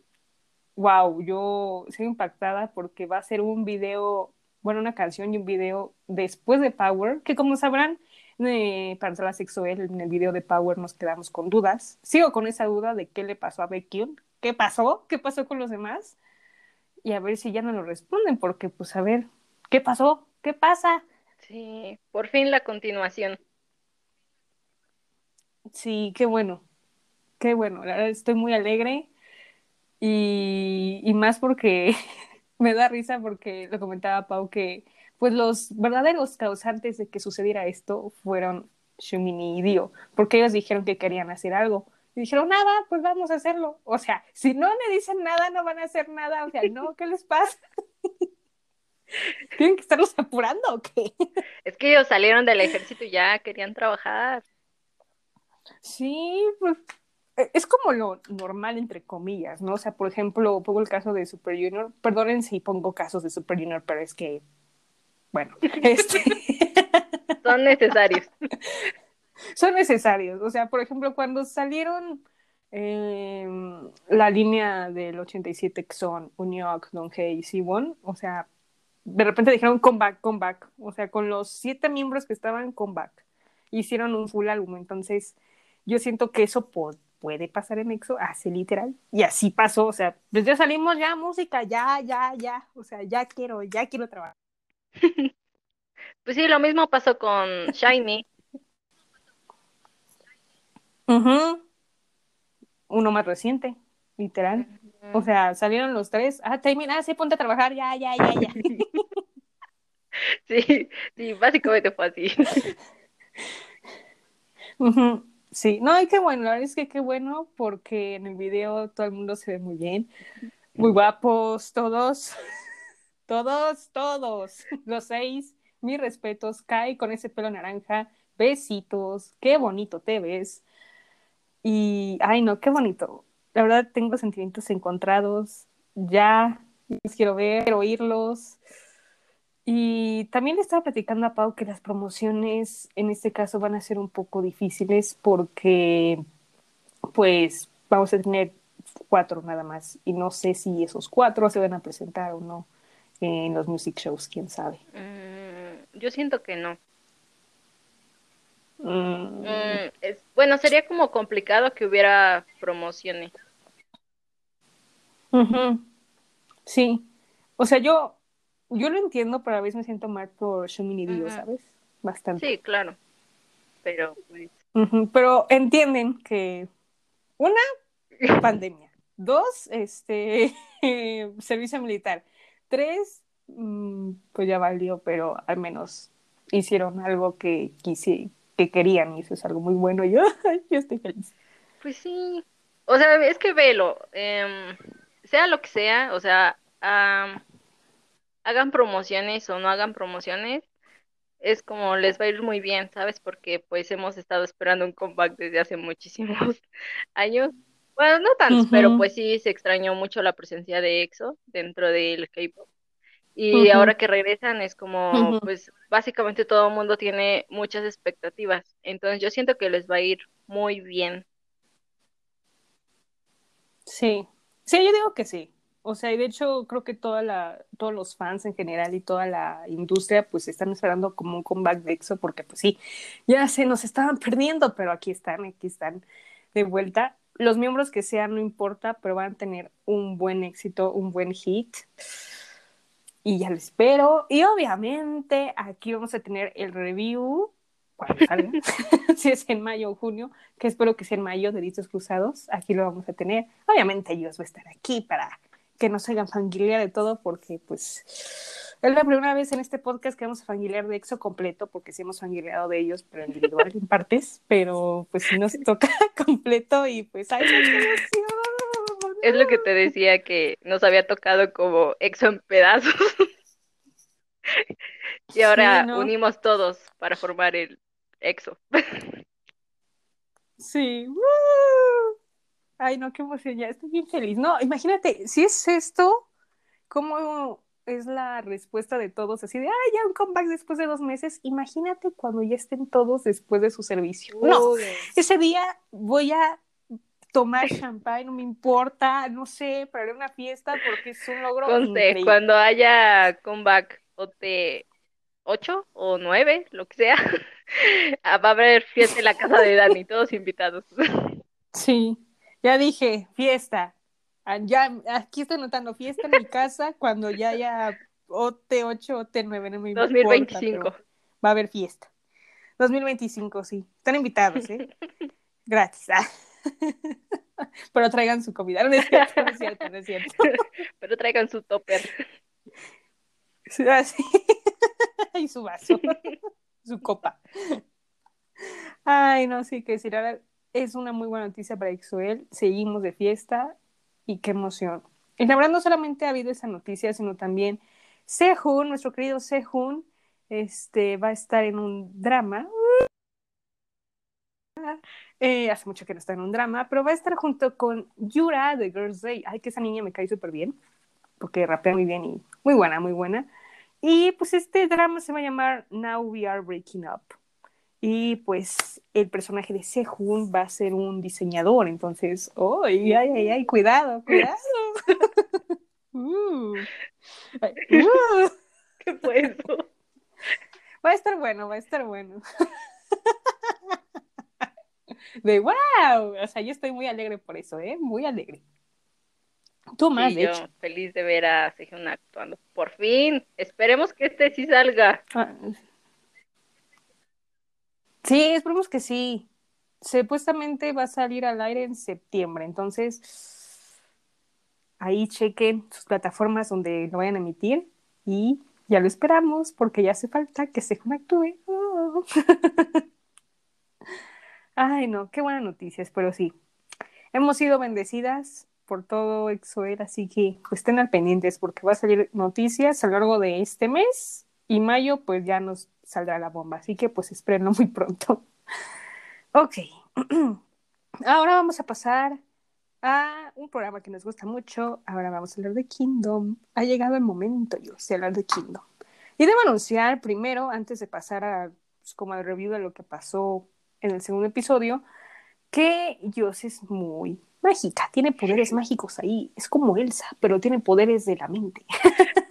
Wow, yo soy impactada porque va a ser un video, bueno, una canción y un video después de Power, que como sabrán, eh, para la sexo en el video de Power nos quedamos con dudas. Sigo con esa duda de qué le pasó a Baekhyun, qué pasó, qué pasó con los demás, y a ver si ya no lo responden, porque pues a ver, ¿qué pasó? ¿Qué pasa? Sí, por fin la continuación. Sí, qué bueno, qué bueno, la verdad estoy muy alegre y, y más porque [LAUGHS] me da risa porque lo comentaba Pau que pues los verdaderos causantes de que sucediera esto fueron Shumini y Dio, porque ellos dijeron que querían hacer algo. Y dijeron, nada, pues vamos a hacerlo. O sea, si no me dicen nada, no van a hacer nada. O sea, no, ¿qué les pasa? [LAUGHS] [LAUGHS] ¿Tienen que estarlos apurando o qué? Es que ellos salieron del ejército y ya querían trabajar. Sí, pues eh, es como lo normal, entre comillas, ¿no? O sea, por ejemplo, pongo el caso de Super Junior. Perdonen si pongo casos de Super Junior, pero es que, bueno, [LAUGHS] este, [LAUGHS] Son necesarios. son necesarios. O sea, por ejemplo, cuando salieron eh, la línea del 87 que son Unioc, Donghei y Siwon, o sea, de repente dijeron comeback, comeback. O sea, con los siete miembros que estaban comeback. Hicieron un full álbum. Entonces, yo siento que eso puede pasar en EXO, así literal. Y así pasó. O sea, pues ya salimos, ya música, ya, ya, ya. O sea, ya quiero, ya quiero trabajar. [LAUGHS] Pues sí, lo mismo pasó con Shiny. Ujú. Uno más reciente, literal. O sea, salieron los tres. Ah, termina, ah, sí, ponte a trabajar, ya, ya, ya, ya. [LAUGHS] Sí, sí, básicamente fue así. [LAUGHS] Sí, no, y qué bueno, la verdad es que qué bueno porque en el video todo el mundo se ve muy bien, muy guapos todos, [LAUGHS] todos, todos, los seis, mis respetos, Kai con ese pelo naranja, besitos, qué bonito te ves. Y, ay no, qué bonito. La verdad tengo sentimientos encontrados, ya los quiero ver, oírlos. Y también le estaba platicando a Pau que las promociones en este caso van a ser un poco difíciles porque pues vamos a tener cuatro nada más y no sé si esos cuatro se van a presentar o no en los music shows, quién sabe. Mm, yo siento que no. Mm, Mm, es, bueno, sería como complicado que hubiera promociones. Sí, o sea, yo, yo lo entiendo, pero a veces me siento mal por Shumin y Dio, Ujú. ¿sabes? Bastante. Sí, claro. Pero pues, Ujú, Pero entienden que una [LAUGHS] pandemia, dos este [LAUGHS] servicio militar, tres mm, pues ya valió, pero al menos hicieron algo que quisi- que querían y eso es algo muy bueno. Yo, [LAUGHS] yo estoy feliz. pues sí. O sea, es que velo, em, sea lo que sea, o sea, am, hagan promociones o no hagan promociones, es como les va a ir muy bien, ¿sabes? Porque pues hemos estado esperando un comeback desde hace [LAUGHS] muchísimos años. Bueno, no tantos, pero pues sí se extrañó mucho la presencia de EXO dentro del K-pop. Y ahora que regresan es como, pues básicamente todo el mundo tiene muchas expectativas. Entonces yo siento que les va a ir muy bien. Sí, sí, yo digo que sí. O sea, y de hecho creo que toda la, todos los fans en general y toda la industria pues están esperando como un comeback de EXO porque pues sí, ya se nos estaban perdiendo, pero aquí están, aquí están. de vuelta. Los miembros que sean, no importa, pero van a tener un buen éxito, un buen hit. Y ya lo espero. Y obviamente aquí vamos a tener el review cuando salga, [LAUGHS] si es en mayo o junio, que espero que sea en mayo de Dichos Cruzados. Aquí lo vamos a tener. Obviamente ellos van a estar aquí para que nos hagan fangirlear de todo, porque pues es la primera vez en este podcast que vamos a fangirlear de EXO completo, porque sí hemos fangirleado de ellos, pero individual en partes, pero pues sí nos toca [LAUGHS] completo y pues ¡ay, qué emoción! Es lo que te decía que nos había tocado como exo en pedazos. [LAUGHS] Y ahora Sí, ¿no? unimos todos para formar el exo. Sí. ¡woo! Ay, no, qué emoción, ya estoy bien feliz. No, imagínate, si es esto, ¿cómo es la respuesta de todos? Así de, ay, ya un comeback después de dos meses. Imagínate cuando ya estén todos después de su servicio. No, ese día voy a tomar champagne, no me importa, no sé, para una fiesta porque es un logro Conste, increíble. cuando haya comeback OT 8 o 9, lo que sea, [LAUGHS] va a haber fiesta en la casa de Dani, todos invitados. [LAUGHS] Sí, ya dije, fiesta. Ah, Ya, aquí estoy notando fiesta en mi casa cuando ya haya OT8, OT9, no me importa, 2025. pero va a haber fiesta. 2025, sí. Están invitados, ¿eh? [LAUGHS] Gratis. ah. Pero traigan su comida. No es cierto, no es cierto, no es cierto. Pero traigan su topper. Sí, así. Y su vaso, su copa. Ay, no, sí, que decir, ahora es una muy buena noticia para Ixuel. Seguimos de fiesta y qué emoción. Y la verdad, no solamente ha habido esa noticia, sino también Sehun, nuestro querido Sehun, este, va a estar en un drama. Eh, hace mucho que no está en un drama, pero va a estar junto con Yura de Girls' Day. Ay, que esa niña me cae súper bien, porque rapea muy bien y muy buena, muy buena. Y pues este drama se va a llamar Now We Are Breaking Up. Y pues el personaje de Sehun va a ser un diseñador, entonces, oh, ay, ay, ay, cuidado, cuidado. [LAUGHS] Uh. [LAUGHS] Uh. ¿Qué fue eso? Va a estar bueno, va a estar bueno. [LAUGHS] De wow, o sea, yo estoy muy alegre por eso, ¿eh? Muy alegre. Tú más, Sí, de yo hecho. feliz de ver a Sejun actuando. Por fin, esperemos que este sí salga. Ah, Sí, esperemos que sí. Supuestamente va a salir al aire en septiembre, entonces ahí chequen sus plataformas donde lo vayan a emitir y ya lo esperamos porque ya hace falta que se actúe. Oh. [LAUGHS] Ay, no, qué buenas noticias, pero sí. Hemos sido bendecidas por todo Exoel, así que pues, estén al pendientes porque va a salir noticias a lo largo de este mes y mayo pues ya nos saldrá la bomba, así que pues espérenlo muy pronto. [LAUGHS] Ok, [CLEARS THROAT] ahora vamos a pasar a un programa que nos gusta mucho, ahora vamos a hablar de Kingdom. Ha llegado el momento, yo de hablar de Kingdom. Y debo anunciar primero, antes de pasar a pues, como al review de lo que pasó en el segundo episodio, que Yos es muy mágica, tiene poderes mágicos ahí, es como Elsa, pero tiene poderes de la mente. [LAUGHS]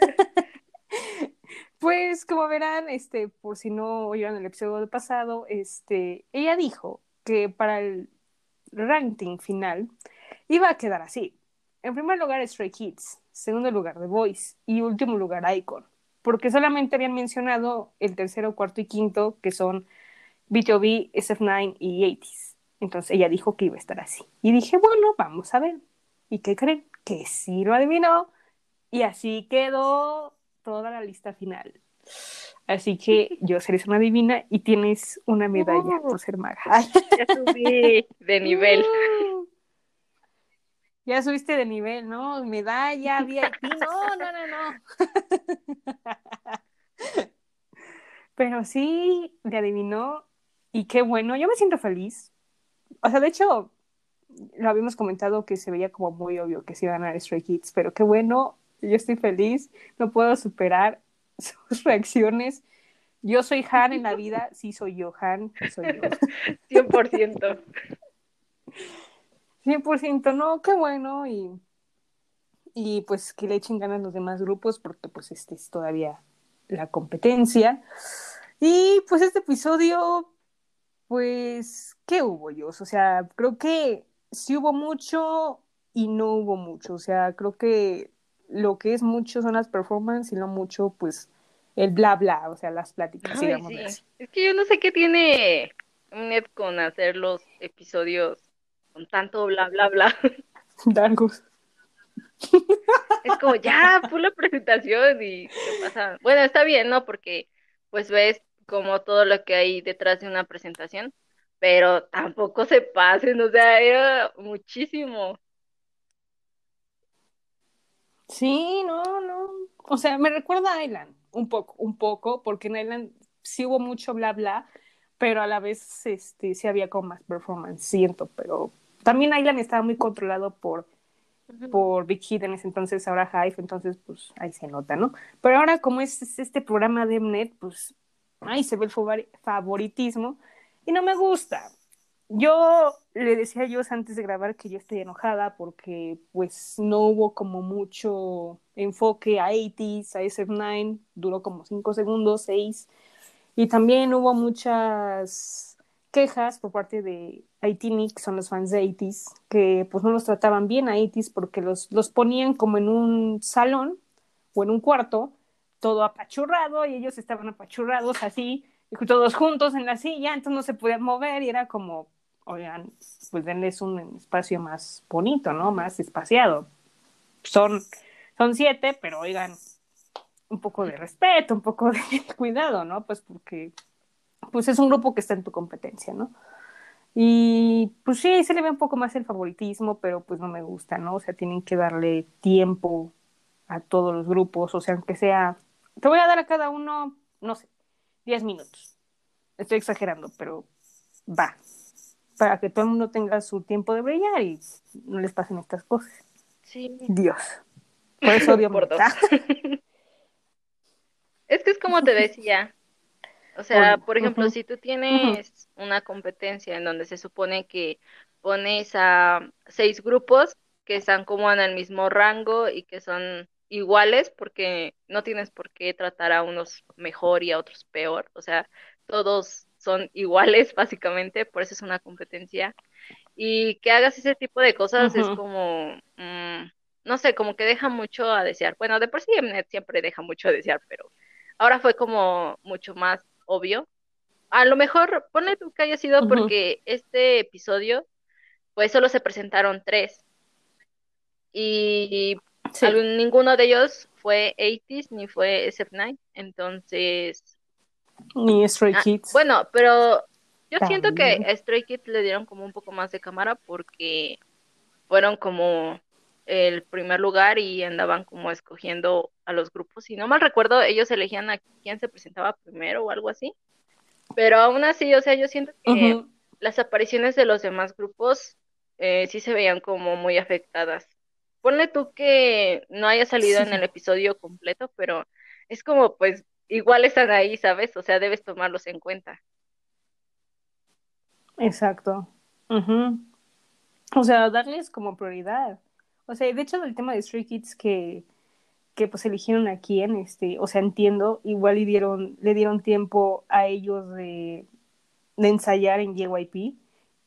Pues como verán, este, por si no oyeron el episodio pasado, este, ella dijo que para el ranking final iba a quedar así. En primer lugar Stray Kids, segundo lugar The Voice y último lugar Icon, porque solamente habían mencionado el tercero, cuarto y quinto, que son BTOB, SF9 y 80s. Entonces ella dijo que iba a estar así. Y dije, bueno, vamos a ver. ¿Y qué creen? Que sí lo adivinó. Y así quedó toda la lista final. Así que [LAUGHS] yo seré una divina y tienes una medalla por ser maga. [LAUGHS] Ay. Ya subí de nivel. Uh. Ya subiste de nivel, ¿no? Medalla, [LAUGHS] VIP. No, no, no, no. Pero sí, le adivinó. Y qué bueno, yo me siento feliz. O sea, de hecho, lo habíamos comentado que se veía como muy obvio que se iban a ganar Stray Kids, pero qué bueno, yo estoy feliz, no puedo superar [LAUGHS] sus reacciones. Yo soy Han en la vida, sí soy yo, Han, soy yo. [LAUGHS] 100%. 100%, no, qué bueno y, y pues que le echen ganas los demás grupos porque pues este es todavía la competencia. Y pues este episodio, pues ¿qué hubo, yo? O sea, creo que sí hubo mucho y no hubo mucho. O sea, creo que lo que es mucho son las performances y no mucho, pues, el bla bla, o sea, las pláticas, Ay, digamos. sí. así. Es que yo no sé qué tiene Ned con hacer los episodios con tanto bla, bla, bla. [LAUGHS] Largos. Es como, ya, pon la presentación y qué pasa. Bueno, está bien, ¿no? Porque pues ves como todo lo que hay detrás de una presentación, pero tampoco se pasen, o sea, era muchísimo. Sí, no, no. O sea, me recuerda a Island, un poco, un poco, porque en Island sí hubo mucho bla bla, pero a la vez este, sí había como más performance, siento, pero también Island estaba muy controlado por, por Big Hit en ese entonces, ahora Hive, entonces pues ahí se nota, ¿no? Pero ahora como es, es este programa de Mnet, pues ahí se ve el favori- favoritismo y no me gusta. Yo le decía a Dios antes de grabar que yo estoy enojada porque pues no hubo como mucho enfoque a 80s, a SF9, duró como 5 segundos, 6, y también hubo muchas quejas por parte de Haitini, que son los fans de 80s, que pues no los trataban bien a 80s porque los, los ponían como en un salón o en un cuarto, todo apachurrado, y ellos estaban apachurrados así, todos juntos en la silla, entonces no se podían mover y era como, oigan, pues denles un espacio más bonito, ¿no? Más espaciado. Son, son siete, pero oigan, un poco de respeto, un poco de [LAUGHS] cuidado, ¿no? Pues porque pues es un grupo que está en tu competencia, ¿no? Y pues sí, se le ve un poco más el favoritismo, pero pues no me gusta, ¿no? O sea, tienen que darle tiempo a todos los grupos, o sea, aunque sea, te voy a dar a cada uno, no sé, 10 minutos. Estoy exagerando, pero va, para que todo el mundo tenga su tiempo de brillar y no les pasen estas cosas. Sí. Dios. Por eso odio [LAUGHS] Por. [LAUGHS] Es que es como te decía. O sea, por ejemplo, si tú tienes una competencia en donde se supone que pones a seis grupos que están como en el mismo rango y que son iguales, porque no tienes por qué tratar a unos mejor y a otros peor. O sea, todos son iguales, [LAUGHS] básicamente, por eso es una competencia. Y que hagas ese tipo de cosas es Ujú. como, mm, no sé, como que deja mucho a desear. Bueno, de por sí Mnet siempre deja mucho a desear, pero ahora fue como mucho más obvio. A lo mejor, ponle tú que haya sido Ujú. porque este episodio, pues solo se presentaron tres y Sí. algún- ninguno de ellos fue 80s ni fue SF9, entonces Ni Stray Ah, Kids. bueno, pero yo siento que a Stray Kids le dieron como un poco más de cámara porque fueron como el primer lugar y andaban como escogiendo a los grupos. Si no mal recuerdo, ellos elegían a quién se presentaba primero o algo así. Pero aún así, o sea, yo siento que las apariciones de los demás grupos eh, sí se veían como muy afectadas. Ponle tú que no haya salido en el [LAUGHS] episodio completo, pero es como pues igual están ahí, ¿sabes? O sea, debes tomarlos en cuenta. Exacto. Ujú. O sea, darles como prioridad. O sea, de hecho, del tema de Stray Kids que, que pues eligieron a quién, este, o sea, entiendo, igual le dieron, le dieron tiempo a ellos de, de ensayar en JYP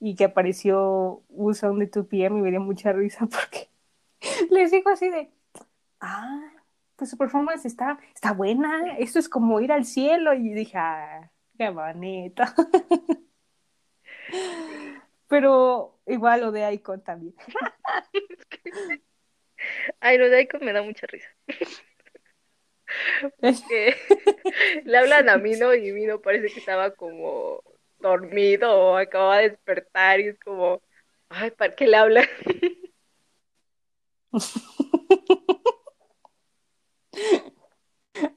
y que apareció sound de 2PM y me dio mucha risa [LAUGHS] porque [LAUGHS] les digo así de, ah, pues su performance está, está buena, esto es como ir al cielo y dije, ah, qué bonito. [LAUGHS] Pero igual lo de Icon también. Ay, lo de Icon me da mucha risa. [LAUGHS] Que le hablan a Mino y Mino parece que estaba como dormido o acababa de despertar y es como, ay, ¿para qué le hablan?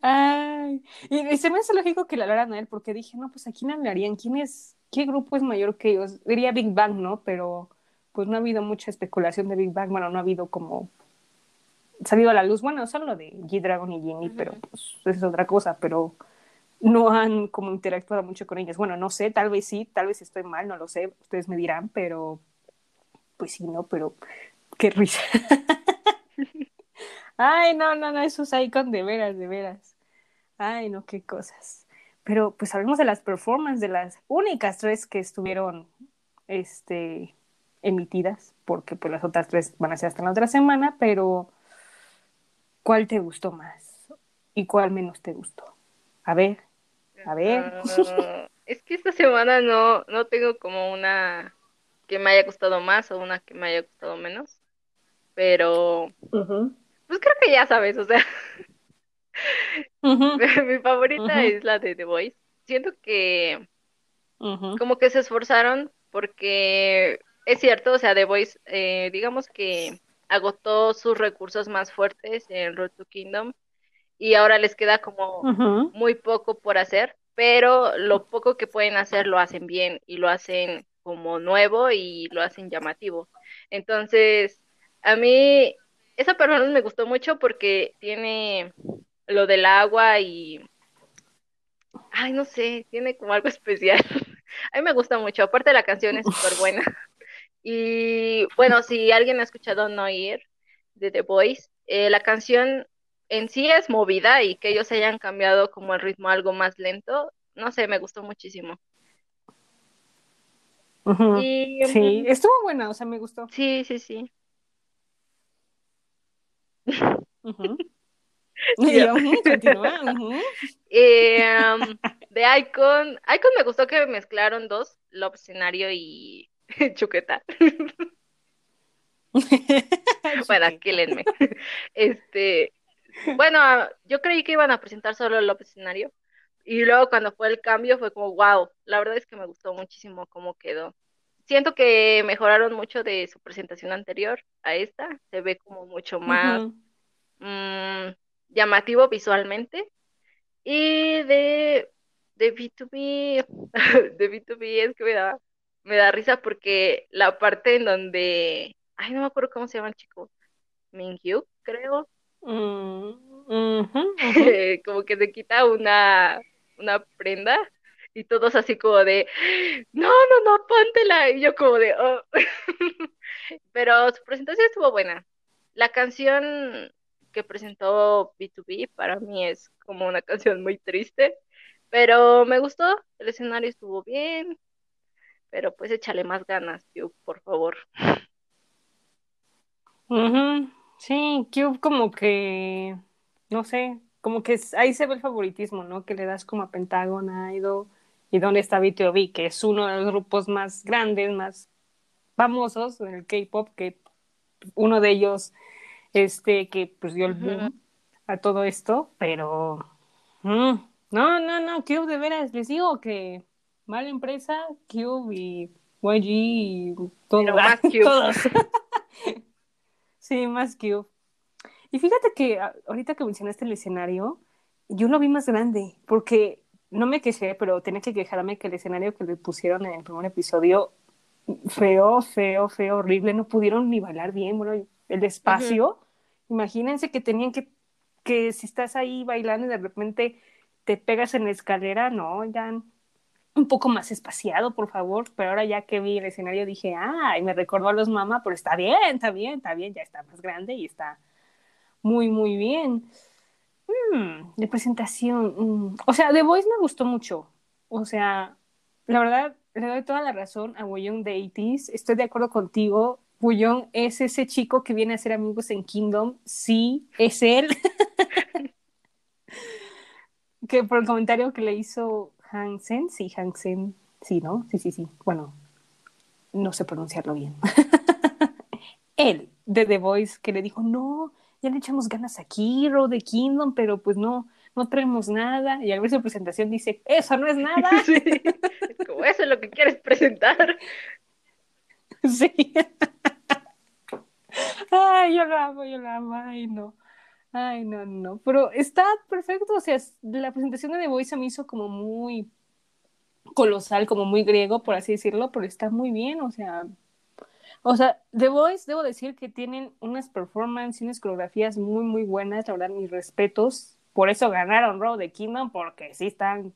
Ay, y y se me hace lógico que le hablaran a él, porque dije, no, pues a quién hablarían, quién es, qué grupo es mayor que ellos. Diría Big Bang, ¿no? Pero pues no ha habido mucha especulación de Big Bang, bueno, no ha habido como salido a la luz, bueno, solo de G-Dragon y Ginny, pero pues es otra cosa, pero no han como interactuado mucho con ellas. Bueno, no sé, tal vez sí, tal vez estoy mal, no lo sé, ustedes me dirán, pero pues sí, no, pero qué risa. [LAUGHS] Ay, no, no, no, esos icon de veras, de veras. Ay, no, qué cosas. Pero pues hablemos de las performances de las únicas tres que estuvieron este, emitidas, porque pues las otras tres van a ser hasta la otra semana, pero ¿cuál te gustó más? ¿Y cuál menos te gustó? A ver, a ver. Ah, es que esta semana no, no tengo como una que me haya gustado más o una que me haya gustado menos. Pero, pues creo que ya sabes, o sea, [LAUGHS] mi favorita es la de The Voice. Siento que como que se esforzaron porque es cierto, o sea, The Voice, eh, digamos que agotó sus recursos más fuertes en Road to Kingdom y ahora les queda como muy poco por hacer, pero lo poco que pueden hacer lo hacen bien y lo hacen como nuevo y lo hacen llamativo. Entonces, a mí esa performance me gustó mucho porque tiene lo del agua y, ay, no sé, tiene como algo [LAUGHS] especial. A mí me gusta mucho, aparte la canción es súper buena. Y bueno, si alguien ha escuchado No Ear de The Voice, eh, la canción en sí es movida y que ellos hayan cambiado como el ritmo a algo más lento, no sé, me gustó muchísimo. Y Sí, mm, estuvo buena, o sea, me gustó. sí, sí, sí. [LAUGHS] Eh, um, de Icon, Icon me gustó que mezclaron dos, Love Scenario y [LAUGHS] Chuqueta. [LAUGHS] Bueno, Chiquita. kílenme. Este, bueno, yo creí que iban a presentar solo el Love Escenario. Y luego cuando fue el cambio fue como, wow, la verdad es que me gustó muchísimo cómo quedó. Siento que mejoraron mucho de su presentación anterior a esta. Se ve como mucho más mm, llamativo visualmente. Y de, de B2B, [LAUGHS] de B2B es que me da, me da risa porque la parte en donde, ay, no me acuerdo cómo se llama el chico, Mingyu, creo, Mm, [LAUGHS] como que se quita una, una prenda y todos así como de, no, no, no, póntela. Y yo como de, "Oh". [LAUGHS] Pero su presentación estuvo buena. La canción que presentó B2B para mí es como una canción muy triste, pero me gustó, el escenario estuvo bien, pero pues échale más ganas, Q, por favor. Sí, Cube como que, no sé, como que ahí se ve el favoritismo, ¿no? Que le das como a Pentagon, a Idol, y dónde está B2B, que es uno de los grupos más grandes, más famosos en el K-pop, que uno de ellos, este, que pues dio el boom a todo esto, pero mm, no, no, no, Cube de veras, les digo que mala empresa, Cube y YG y todo, Pero [LAUGHS] más Cube. todos. [LAUGHS] Sí, más Cube. Y fíjate que ahorita que mencionaste el escenario, yo lo vi más grande, porque no me quejé, pero tenía que quejarme que el escenario que le pusieron en el primer episodio, feo, feo, feo, horrible, no pudieron ni bailar bien, bueno, el espacio, imagínense que tenían que, que si estás ahí bailando y de repente te pegas en la escalera, no, ya un poco más espaciado, por favor, pero ahora ya que vi el escenario dije, ah, y me recordó a los mamá, pero está bien, está bien, está bien, ya está más grande y está muy, muy bien. Mm, de presentación. mm. O sea, The Voice me gustó mucho. O sea, la verdad, le doy toda la razón a Wooyoung de 80s. Estoy de acuerdo contigo. Wooyoung es ese chico que viene a ser amigos en Kingdom. Sí, es él. [LAUGHS] que por el comentario que le hizo Hansen, sí, Hansen, sí, ¿no? Sí, sí, sí. Bueno, no sé pronunciarlo bien. [LAUGHS] él, de The Voice, que le dijo, no, ya le echamos ganas a Kiro de Kingdom, pero pues no, no traemos nada. Y al ver su presentación dice, eso no es nada. [LAUGHS] Sí, es como eso es lo que quieres presentar. [LAUGHS] sí. [LAUGHS] Ay, yo lo amo, yo lo amo. Ay, no. Ay, no, no. Pero está perfecto. O sea, la presentación de The Voice se me hizo como muy colosal, como muy griego, por así decirlo, pero está muy bien. O sea, o sea, The Voice, debo decir que tienen unas performances y unas coreografías muy, muy buenas. La verdad, mis respetos. Por eso ganaron Road de Kingdom, porque sí están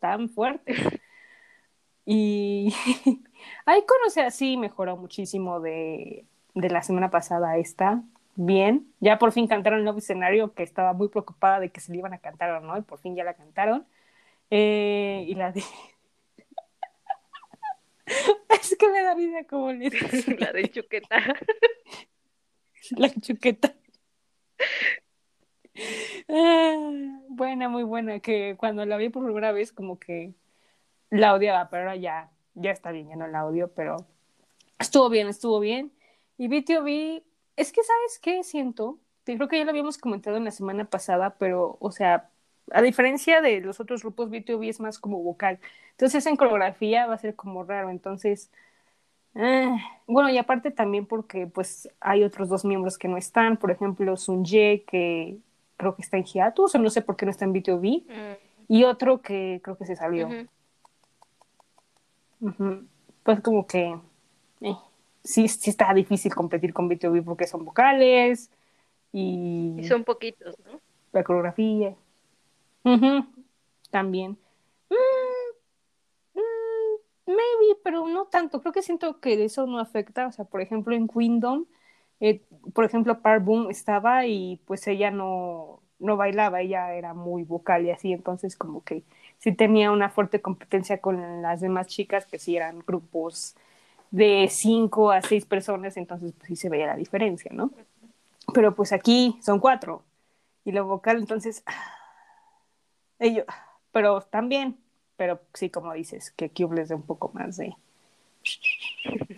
tan fuertes. Y [LAUGHS] o sea, sí mejoró muchísimo de, de la semana pasada a esta. Bien, ya por fin cantaron el nuevo escenario que estaba muy preocupada de que se le iban a cantar o no, y por fin ya la cantaron. Eh, y la de. [LAUGHS] que me da vida como le. [LAUGHS] La de Chuqueta. [LAUGHS] La chuqueta. Ah, buena, muy buena, que cuando la vi por primera vez como que la odiaba, pero ahora ya, ya está bien, ya no la odio, pero estuvo bien, estuvo bien. Y BTOB, es que ¿sabes qué siento? Creo que ya lo habíamos comentado en la semana pasada, pero, o sea, a diferencia de los otros grupos, BTOB es más como vocal. Entonces en coreografía va a ser como raro, entonces... Ah, bueno, y aparte también porque pues hay otros dos miembros que no están, por ejemplo, Sunje, que creo que está en hiatus, o no sé por qué no está en BTOB, Mm, y otro que creo que se salió. Pues como que eh, sí, sí está difícil competir con BTOB porque son vocales y, Y son poquitos, ¿no? la coreografía. También. Mm, maybe, pero no tanto. Creo que siento que eso no afecta. O sea, por ejemplo, en Kingdom, eh, por ejemplo, Park Boom estaba y pues ella no, no bailaba, ella era muy vocal y así, entonces como que sí tenía una fuerte competencia con las demás chicas que sí eran grupos de cinco a seis personas, entonces pues sí se veía la diferencia, ¿no? Pero pues aquí son cuatro y lo vocal, entonces, ellos, pero también, pero sí, como dices, que Cube les dé un poco más de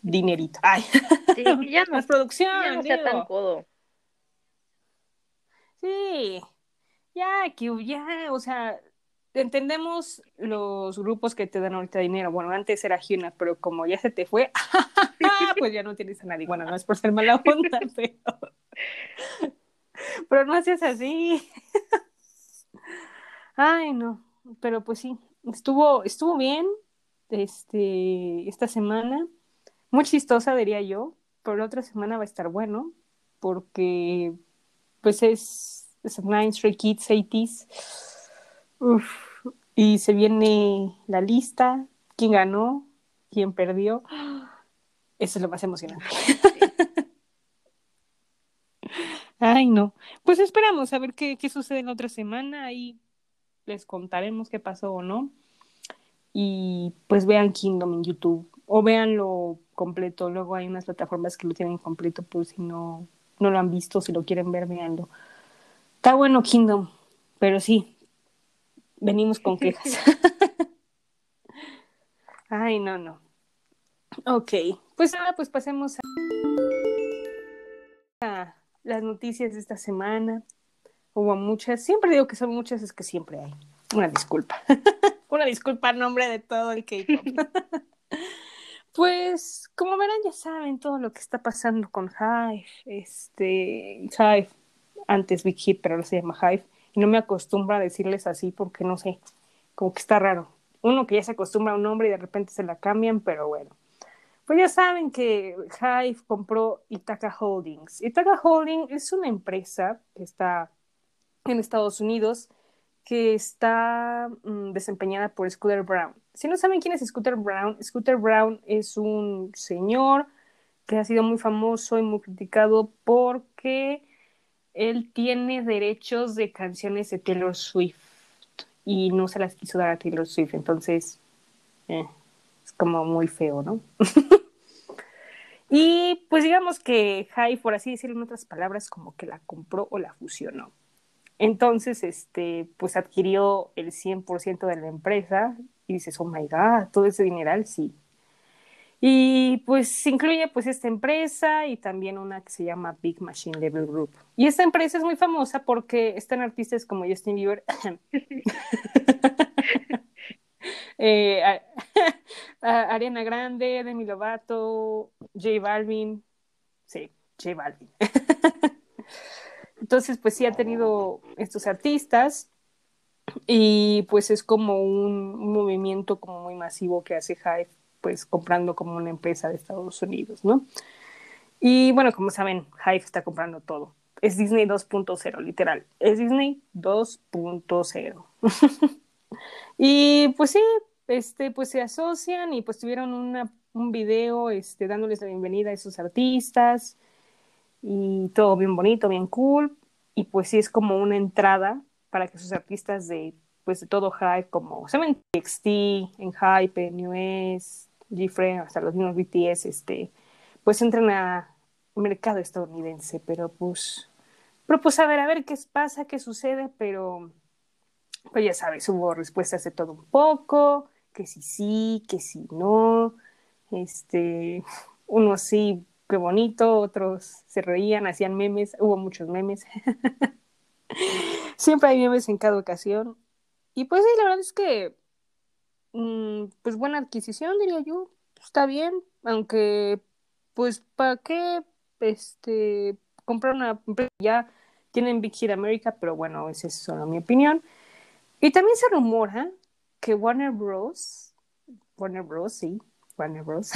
dinerito. Ay, Sí, que ya [LAUGHS] no, más producción, ya no sea digo. tan codo. Sí, ya, Cube, ya, o sea, entendemos los grupos que te dan ahorita dinero. Bueno, antes era Hyuna, pero como ya se te fue, [LAUGHS] pues ya no tienes a nadie. Bueno, no es por ser mala onda, [LAUGHS] pero, pero no haces así. Ay, no, pero pues sí, estuvo, estuvo bien, este, esta semana, muy chistosa diría yo, pero la otra semana va a estar bueno, porque pues es, es Nine Stray Kids 80s. Uf, y se viene la lista, quién ganó, quién perdió. Eso es lo más emocionante. [LAUGHS] Ay, no. Pues esperamos a ver qué, qué sucede en la otra semana. Ahí les contaremos qué pasó o no. Y pues vean Kingdom en YouTube o véanlo completo. Luego hay unas plataformas que lo tienen completo, por si no, no lo han visto, si lo quieren ver, véanlo. Está bueno Kingdom, pero sí, venimos con quejas. [LAUGHS] Ay, no, no. Ok, pues ahora pues pasemos a, a las noticias de esta semana. Hubo muchas, siempre digo que son muchas, es que siempre hay. Una disculpa. [LAUGHS] Una disculpa a nombre de todo el K-pop. [LAUGHS] pues, como verán, ya saben todo lo que está pasando con Hive. Este, Hive, antes Big Hit, pero ahora se llama Hive. Y no me acostumbro a decirles así porque no sé, como que está raro. Uno que ya se acostumbra a un nombre y de repente se la cambian, pero bueno. Pues ya saben que Hive compró Itaca Holdings. Itaca Holding es una empresa que está en Estados Unidos que está mm, desempeñada por Scooter Brown. Si no saben quién es Scooter Brown, Scooter Brown es un señor que ha sido muy famoso y muy criticado porque él tiene derechos de canciones de Taylor Swift y no se las quiso dar a Taylor Swift, entonces eh, es como muy feo, ¿no? [LAUGHS] y pues digamos que Hype, por así decirlo en otras palabras, como que la compró o la fusionó. Entonces, este, pues adquirió el 100% de la empresa y dices, oh my god, todo ese dineral, sí. Y pues incluye pues esta empresa y también una que se llama Big Machine Level Group. Y esta empresa es muy famosa porque están artistas como Justin Bieber, [LAUGHS] eh, [LAUGHS] Ariana Grande, Demi Lovato, J Balvin, sí, J Balvin. [LAUGHS] Entonces, pues sí ha tenido estos artistas y pues es como un, movimiento como muy masivo que hace Hive, pues comprando como una empresa de Estados Unidos, ¿no? Y bueno, como saben, Hive está comprando todo. Es Disney 2.0, literal. Es Disney 2.0. [LAUGHS] y pues sí, este, pues se asocian y pues tuvieron una, un video este, dándoles la bienvenida a esos artistas y todo bien bonito, bien cool. Y pues sí es como una entrada para que sus artistas de, pues de todo Hype, como se ven en TXT, en Hype, en US, Gfriend, hasta los mismos BTS, este, pues entran a mercado estadounidense, pero pues, pero pues a ver, a ver qué pasa, qué sucede, pero pues ya sabes, hubo respuestas de todo un poco, que sí sí, que sí no, este, unos sí, qué bonito, otros se reían, hacían memes, hubo muchos memes. [LAUGHS] Siempre hay memes en cada ocasión. Y pues sí, la verdad es que, mm, pues buena adquisición, diría yo. Está bien, aunque, pues, ¿para qué este, comprar una empresa? Ya tienen Big Hit America, pero bueno, esa es solo mi opinión. Y también se rumora que Warner Bros. Warner Bros. Sí, Warner Bros.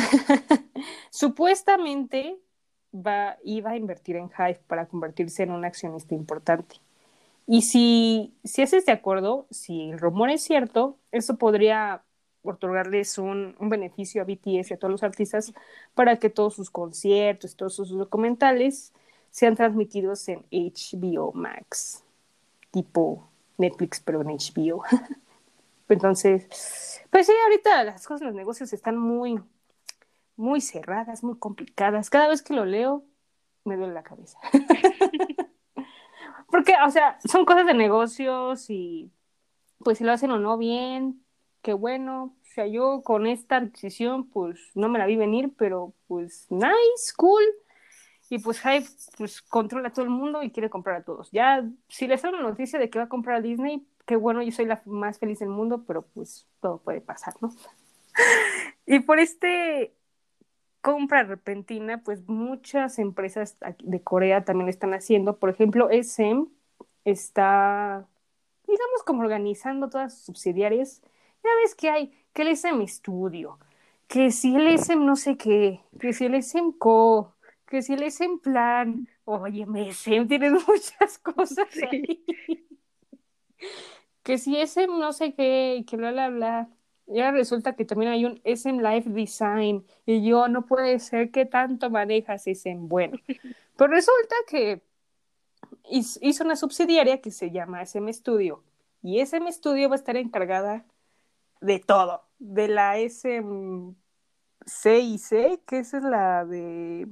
[LAUGHS] supuestamente va, iba a invertir en Hive para convertirse en un accionista importante. Y si, si ese es de acuerdo, si el rumor es cierto, eso podría otorgarles un, un beneficio a BTS y a todos los artistas para que todos sus conciertos, todos sus documentales sean transmitidos en HBO Max, tipo Netflix, pero en HBO. [LAUGHS] Entonces, pues sí, ahorita las cosas en los negocios están muy, muy cerradas, muy complicadas. Cada vez que lo leo, me duele la cabeza. [LAUGHS] Porque, o sea, son cosas de negocios y pues si lo hacen o no bien, qué bueno. O sea, yo con esta adquisición, pues no me la vi venir, pero pues nice, cool. Y pues Hype pues controla a todo el mundo y quiere comprar a todos. Ya, si les dan la noticia de que va a comprar a Disney, qué bueno, yo soy la más feliz del mundo, pero pues todo puede pasar, ¿no? [LAUGHS] y por este compra repentina, pues muchas empresas de Corea también lo están haciendo. Por ejemplo, SM está, digamos, como organizando todas sus subsidiarias. Ya ves que hay, que el SM Studio, que si el SM no sé qué, que si el SM Co, que si el SM Plan, oye, SM tienes [LAUGHS] muchas cosas ahí. Que si SM no sé qué, que bla, bla, bla. Y ahora resulta que también hay un SM Life Design. Y yo, no puede ser que tanto manejas SM. Bueno, pero resulta que hiz- hizo una subsidiaria que se llama SM Studio. Y SM Studio va a estar encargada de todo. De la SM CIC, que esa es la de,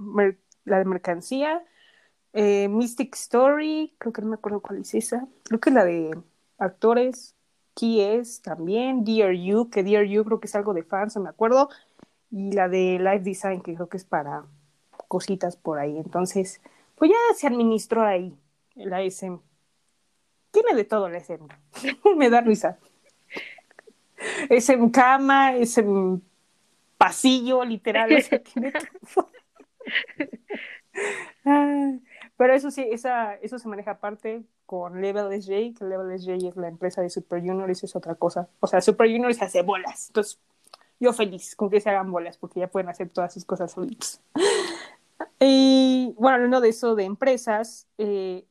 la de mercancía. eh, Mystic Story, creo que no me acuerdo cuál es esa. Creo que es la de actores. Key es también. Dear You, que Dear You creo que es algo de fans, no me acuerdo. Y la de Live Design, que creo que es para cositas por ahí. Entonces, pues ya se administró ahí la SM. Tiene de todo la SM. [LAUGHS] me da risa. SM cama, SM pasillo, literal. o sea, tiene [LAUGHS] todo. [LAUGHS] Ah, Pero eso sí, esa, eso se maneja aparte con Level SJ, que Level SJ es la empresa de Super Junior, eso es otra cosa. O sea, Super Junior se hace bolas. Entonces, yo feliz con que se hagan bolas, porque ya pueden hacer todas sus cosas solitos. [LAUGHS] Y bueno, hablando de eso de empresas, eh,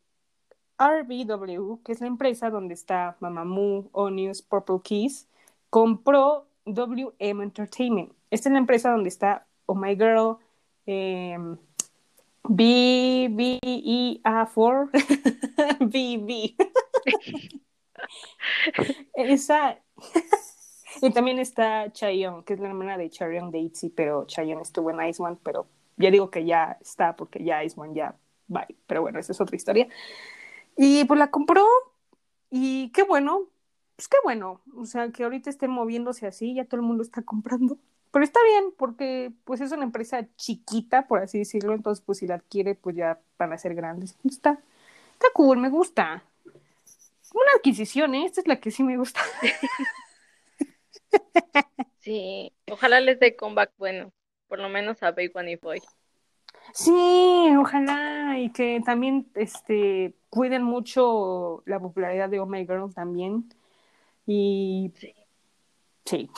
RBW, que es la empresa donde está Mamamoo, Onius, Purple Keys, compró WM Entertainment. Esta es la empresa donde está Oh My Girl, eh, B, B, E, A4, [LAUGHS] B, B. Esa. y también está Chaeyoung, que es la hermana de Chaeyoung de ITZY, pero Chaeyoung estuvo en Ice One, pero ya digo que ya está, porque ya Ice One ya, bye. Pero bueno, esa es otra historia. Y pues la compró, y qué bueno, pues qué bueno, o sea, que ahorita estén moviéndose así, ya todo el mundo está comprando. Pero está bien, porque pues es una empresa chiquita, por así decirlo, entonces pues si la adquiere, pues ya van a ser grandes. Está, está cool, me gusta. Una adquisición, ¿eh? Esta es la que sí me gusta. [LAUGHS] Sí, ojalá les dé comeback bueno, por lo menos a Big One y Boy. Sí, ojalá, y que también este, cuiden mucho la popularidad de Oh My Girl también. Y Sí. sí.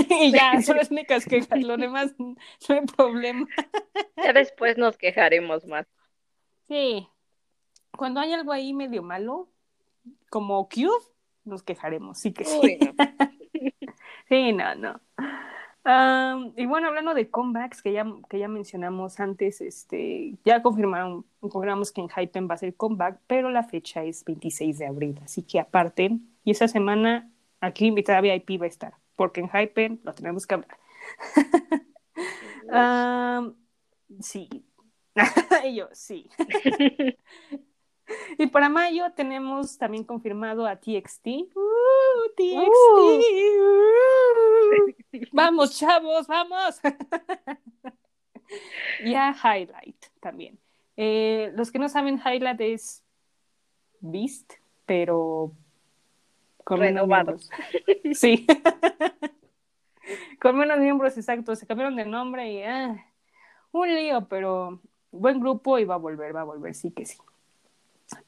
[LAUGHS] y ya, son las únicas quejas, lo demás no hay problema. [LAUGHS] Ya después nos quejaremos más. Sí. Cuando hay algo ahí medio malo, como Cube, nos quejaremos, sí que sí. Uy, no. [LAUGHS] Sí, no, no. Am, y bueno, hablando de comebacks que ya, que ya mencionamos antes, este, ya confirmaron, confirmamos que en Hypen va a ser comeback, pero la fecha es 26 de abril, así que aparte, y esa semana aquí invitada VIP va a estar, porque en Hypen lo tenemos que hablar. [LAUGHS] Sí. [LAUGHS] y yo, sí. [LAUGHS] y para mayo tenemos también confirmado a TXT. Uh, TXT. uh. Vamos, chavos, vamos. y a Highlight también. Eh, los que no saben, Highlight es Beast, pero con menos Renovado. miembros. [LAUGHS] Sí. con menos miembros, exacto. Se cambiaron de nombre y ah, un lío, pero buen grupo y va a volver, va a volver, sí que sí.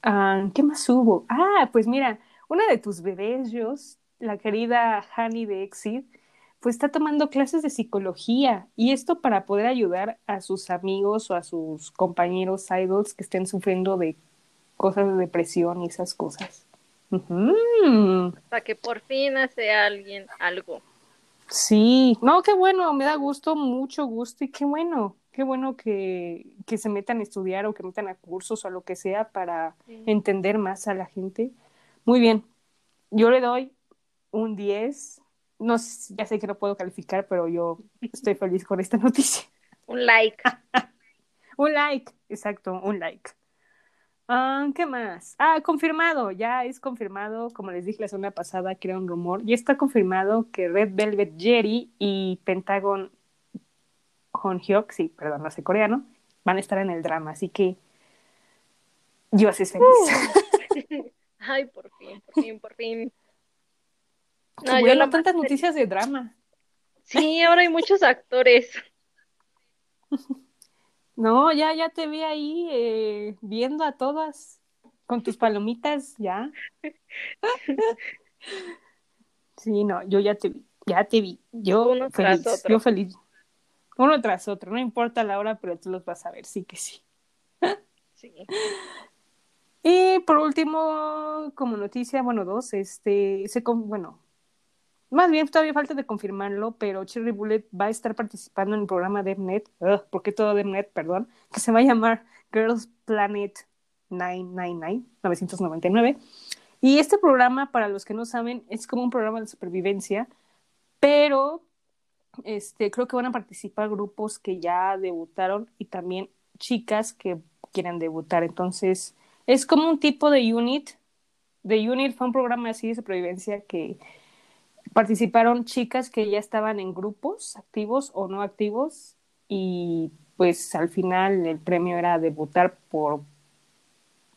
Ah, ¿Qué más hubo? Ah, pues mira, una de tus bebés, la querida Hani de Exit, pues está tomando clases de psicología y esto para poder ayudar a sus amigos o a sus compañeros idols que estén sufriendo de cosas de depresión y esas cosas. Para que por fin hace alguien algo. Sí, no, qué bueno, me da gusto, mucho gusto y qué bueno, qué bueno que, que se metan a estudiar o que metan a cursos o a lo que sea para entender más a la gente. Muy bien, yo le doy un 10, no, ya sé que no puedo calificar, pero yo estoy feliz con esta [LAUGHS] noticia. Un like. [LAUGHS] Un like, exacto, un like. Ah, ¿Qué más? Ah, confirmado, ya es confirmado, como les dije la semana pasada, que era un rumor, ya está confirmado que Red Velvet Jerry y Pentagon Honhyuk, sí, perdón, no sé coreano, van a estar en el drama, así que yo así es feliz. [LAUGHS] Ay, por fin, por fin, por fin. [LAUGHS] No, yo bueno, la más tantas feliz- noticias de drama. Sí, ahora hay muchos actores. [LAUGHS] No, ya, ya te vi ahí eh, viendo a todas con tus palomitas, ya. [LAUGHS] Sí, no, yo ya te vi, ya te vi. Yo Uno tras feliz, otro. yo feliz. Uno tras otro, no importa la hora, pero tú los vas a ver, sí que sí. Sí. Y por último, como noticia, bueno, dos, este, se, con- bueno, más bien todavía falta de confirmarlo, pero Cherry Bullet va a estar participando en el programa DevNet, ugh, ¿por qué todo DevNet, perdón? Que se va a llamar Girls Planet 999, 999. Y este programa, para los que no saben, es como un programa de supervivencia, pero este, creo que van a participar grupos que ya debutaron y también chicas que quieren debutar. Entonces, es como un tipo de unit. The Unit fue un programa así de supervivencia que participaron chicas que ya estaban en grupos activos o no activos y pues al final el premio era debutar por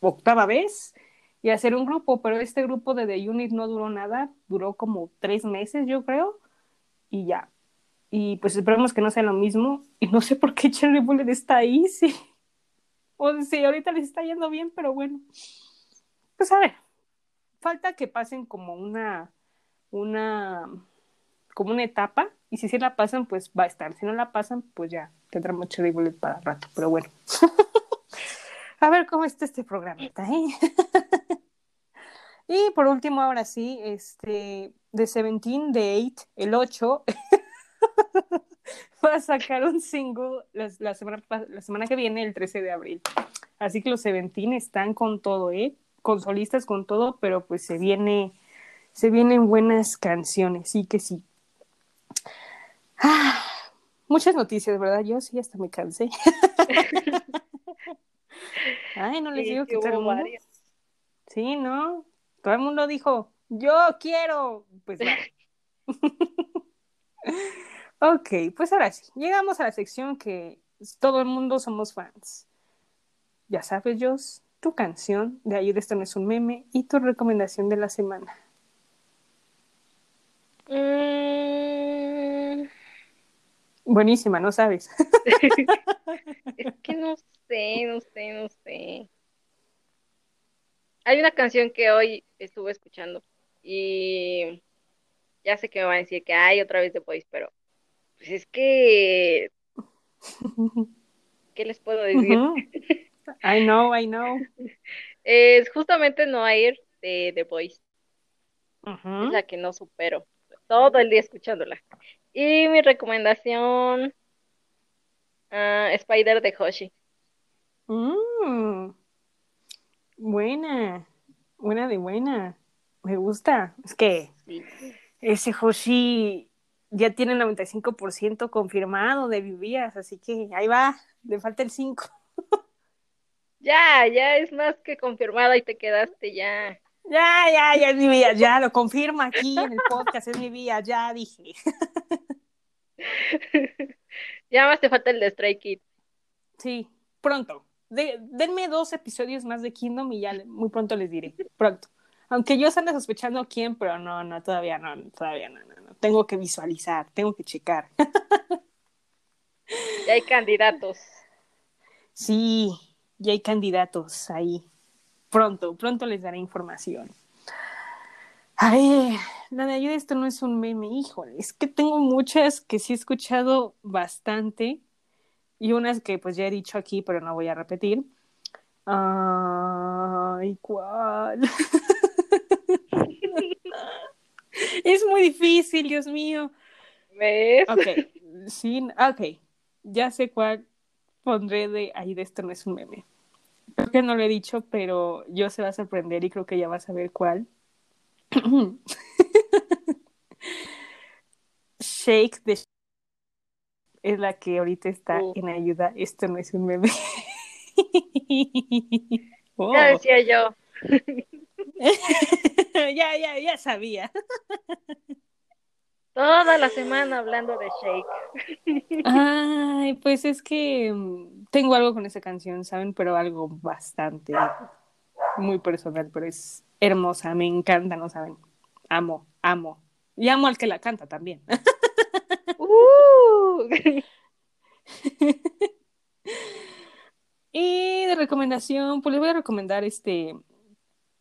octava vez y hacer un grupo, pero este grupo de The Unit no duró nada, duró como tres meses yo creo y ya. Y pues esperemos que no sea lo mismo y no sé por qué Cherry Bullet está ahí, [LAUGHS] sí. O sí, ahorita les está yendo bien, pero bueno. Pues a ver, falta que pasen como una, una, como una etapa, y si sí la pasan, pues va a estar. Si no la pasan, pues ya tendremos Cherry Bullet para rato, pero bueno. [LAUGHS] a ver cómo está este programa, ¿eh? [LAUGHS] y por último, ahora sí, este, de Seventeen, de 8, el 8, [LAUGHS] va a sacar un single la, la semana, la semana que viene, el 13 de abril. Así que los Seventeen están con todo, ¿eh? Con solistas, con todo, pero pues se viene, se vienen buenas canciones, sí que sí. Ah, muchas noticias, ¿verdad? Yo sí hasta me cansé. [LAUGHS] Ay, no les Sí, digo que todo el mundo. varias. Sí, ¿no? Todo el mundo dijo, yo quiero. Pues va. [LAUGHS] ok, pues ahora sí, llegamos a la sección que todo el mundo somos fans. Ya sabes, Jos, tu canción de ayer esto no es un meme y tu recomendación de la semana. Mm, Buenísima, ¿no sabes? [LAUGHS] es que no sé, no sé, no sé. Hay una canción que hoy estuve escuchando y ya sé que me van a decir que hay otra vez de Boys, pero pues es que, ¿qué les puedo decir? Ujú. I know, I know. Es justamente Noir de The Boys. Ujú. Es la que no supero. Todo el día escuchándola. Y mi recomendación, ah, Spider de Hoshi. Mm. Buena, buena de buena. Me gusta. Es que Sí. ese Hoshi ya tiene 95% confirmado de vivías, así que ahí va, le falta el 5. [LAUGHS] Ya, ya es más que confirmada y te quedaste ya. Ya, ya, ya es mi vía, ya lo confirma aquí en el podcast, es mi vía, ya dije. [LAUGHS] Ya más te falta el de Stray Kids. Sí, pronto. De- denme dos episodios más de Kingdom y ya muy pronto les diré. Pronto. Aunque yo ande sospechando quién, pero no, no, todavía no, todavía no, no, no. Tengo que visualizar, tengo que checar. Ya hay candidatos. Sí, ya hay candidatos ahí. Pronto, pronto les daré información. A ver, la de ayuda, esto no es un meme, híjole, es que tengo muchas que sí he escuchado bastante y unas que pues ya he dicho aquí, pero no voy a repetir. Ay, ¿cuál? [LAUGHS] es muy difícil, Dios mío. ¿Ves? Ok, sí, ok, ya sé cuál pondré de ahí de esto no es un meme. Creo que no lo he dicho, pero yo se va a sorprender y creo que ya vas a ver cuál. [CLEARS THROAT] Shake de es la que ahorita está Uh. en ayuda. Esto no es un meme. [LAUGHS] Oh. Ya decía yo. [LAUGHS] ya, ya, ya sabía. [LAUGHS] Toda la semana hablando de Shake. [LAUGHS] Ay, pues es que mm, tengo algo con esa canción, ¿saben? Pero algo bastante muy personal, pero es hermosa, me encanta, ¿no saben? Amo, amo. Y amo al que la canta también. Uh. [LAUGHS] Y de recomendación, pues les voy a recomendar este.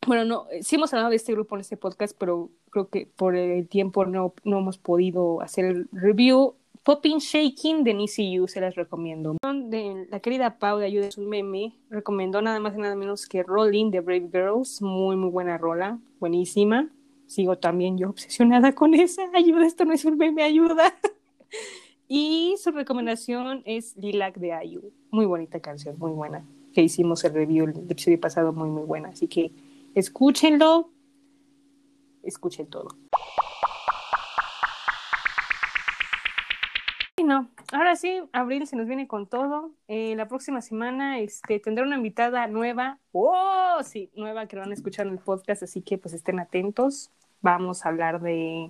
Bueno, no, sí hemos hablado de este grupo en este podcast, pero creo que por el tiempo no, no hemos podido hacer el review. Popping Shaking de Nisi se las recomiendo. De la querida Pau de Ayuda es un meme, recomendó nada más y nada menos que Rolling de Brave Girls, muy muy buena rola, buenísima. Sigo también yo obsesionada con esa. Ayuda, esto no es un meme, ayuda. [LAUGHS] Y su recomendación es Lilac de Ayu. Muy bonita canción, muy buena. Que hicimos el review el episodio pasado, muy, muy buena. Así que escúchenlo. Escuchen todo. Y no, ahora sí, Abril se nos viene con todo. Eh, la próxima semana este, tendrá una invitada nueva. ¡Oh! Sí, nueva que van a escuchar en el podcast, así que pues estén atentos. Vamos a hablar de,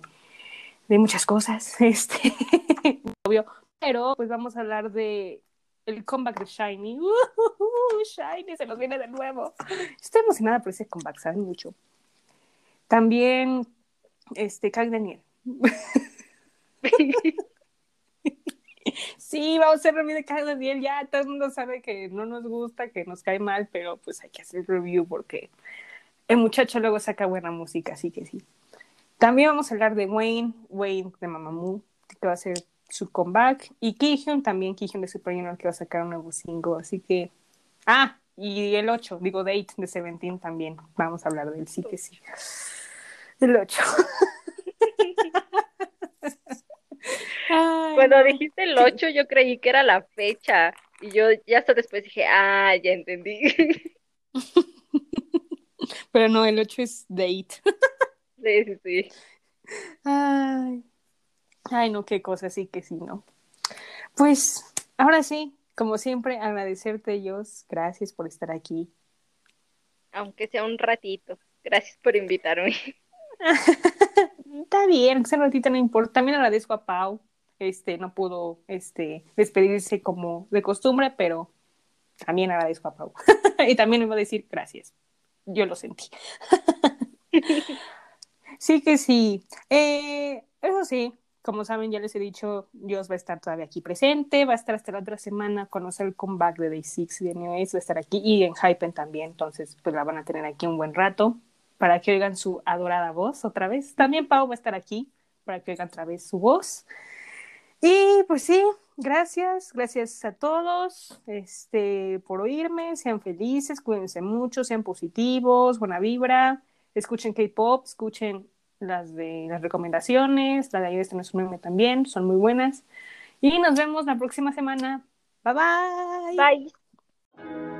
de muchas cosas. [LAUGHS] Este, obvio. Pero pues vamos a hablar de el comeback de Shiny. [LAUGHS] ¡Uh! Shiny se nos viene de nuevo. Estoy emocionada por ese comeback, saben mucho. También, este, Kang Daniel. [LAUGHS] Sí, vamos a hacer review de Kang Daniel. Ya todo el mundo sabe que no nos gusta, que nos cae mal, pero pues hay que hacer review porque el muchacho luego saca buena música, así que sí. También vamos a hablar de Wayne, Wayne de Mamamoo, que va a hacer su comeback. Y Kihyun también, Kihyun de Super Junior, que va a sacar un nuevo single. Así que. Ah, y el 8, digo Date de Seventeen también. Vamos a hablar del sí que sí. El 8. Ay, Cuando dijiste el 8, yo creí que era la fecha. Y yo ya hasta después dije, ah, ya entendí. [LAUGHS] Pero no, el 8 es Date. Sí, sí, sí. Ay. Ay, no, qué cosa, sí que sí, ¿no? Pues, ahora sí, como siempre, agradecerte, ellos. Gracias por estar aquí. Aunque sea un ratito. Gracias por invitarme. [LAUGHS] [LAUGHS] Está bien, ese ratito no importa. También agradezco a Pau. Este, no pudo este, despedirse como de costumbre, pero también agradezco a Pau. [LAUGHS] y también me va a decir gracias. Yo lo sentí. sí que sí. Eh, eso sí, como saben, ya les he dicho, Dios va a estar todavía aquí presente, va a estar hasta la otra semana, conocer el comeback de Day 6 de NOS, va a estar aquí y en Hypen también, entonces pues la van a tener aquí un buen rato para que oigan su adorada voz otra vez. También Pau va a estar aquí para que oigan otra vez su voz. Y pues sí, gracias, gracias a todos este, por oírme, sean felices, cuídense mucho, sean positivos, buena vibra, escuchen K-pop, escuchen las de las recomendaciones, la de ayer este no también, son muy buenas. Y nos vemos la próxima semana. Bye bye. Bye.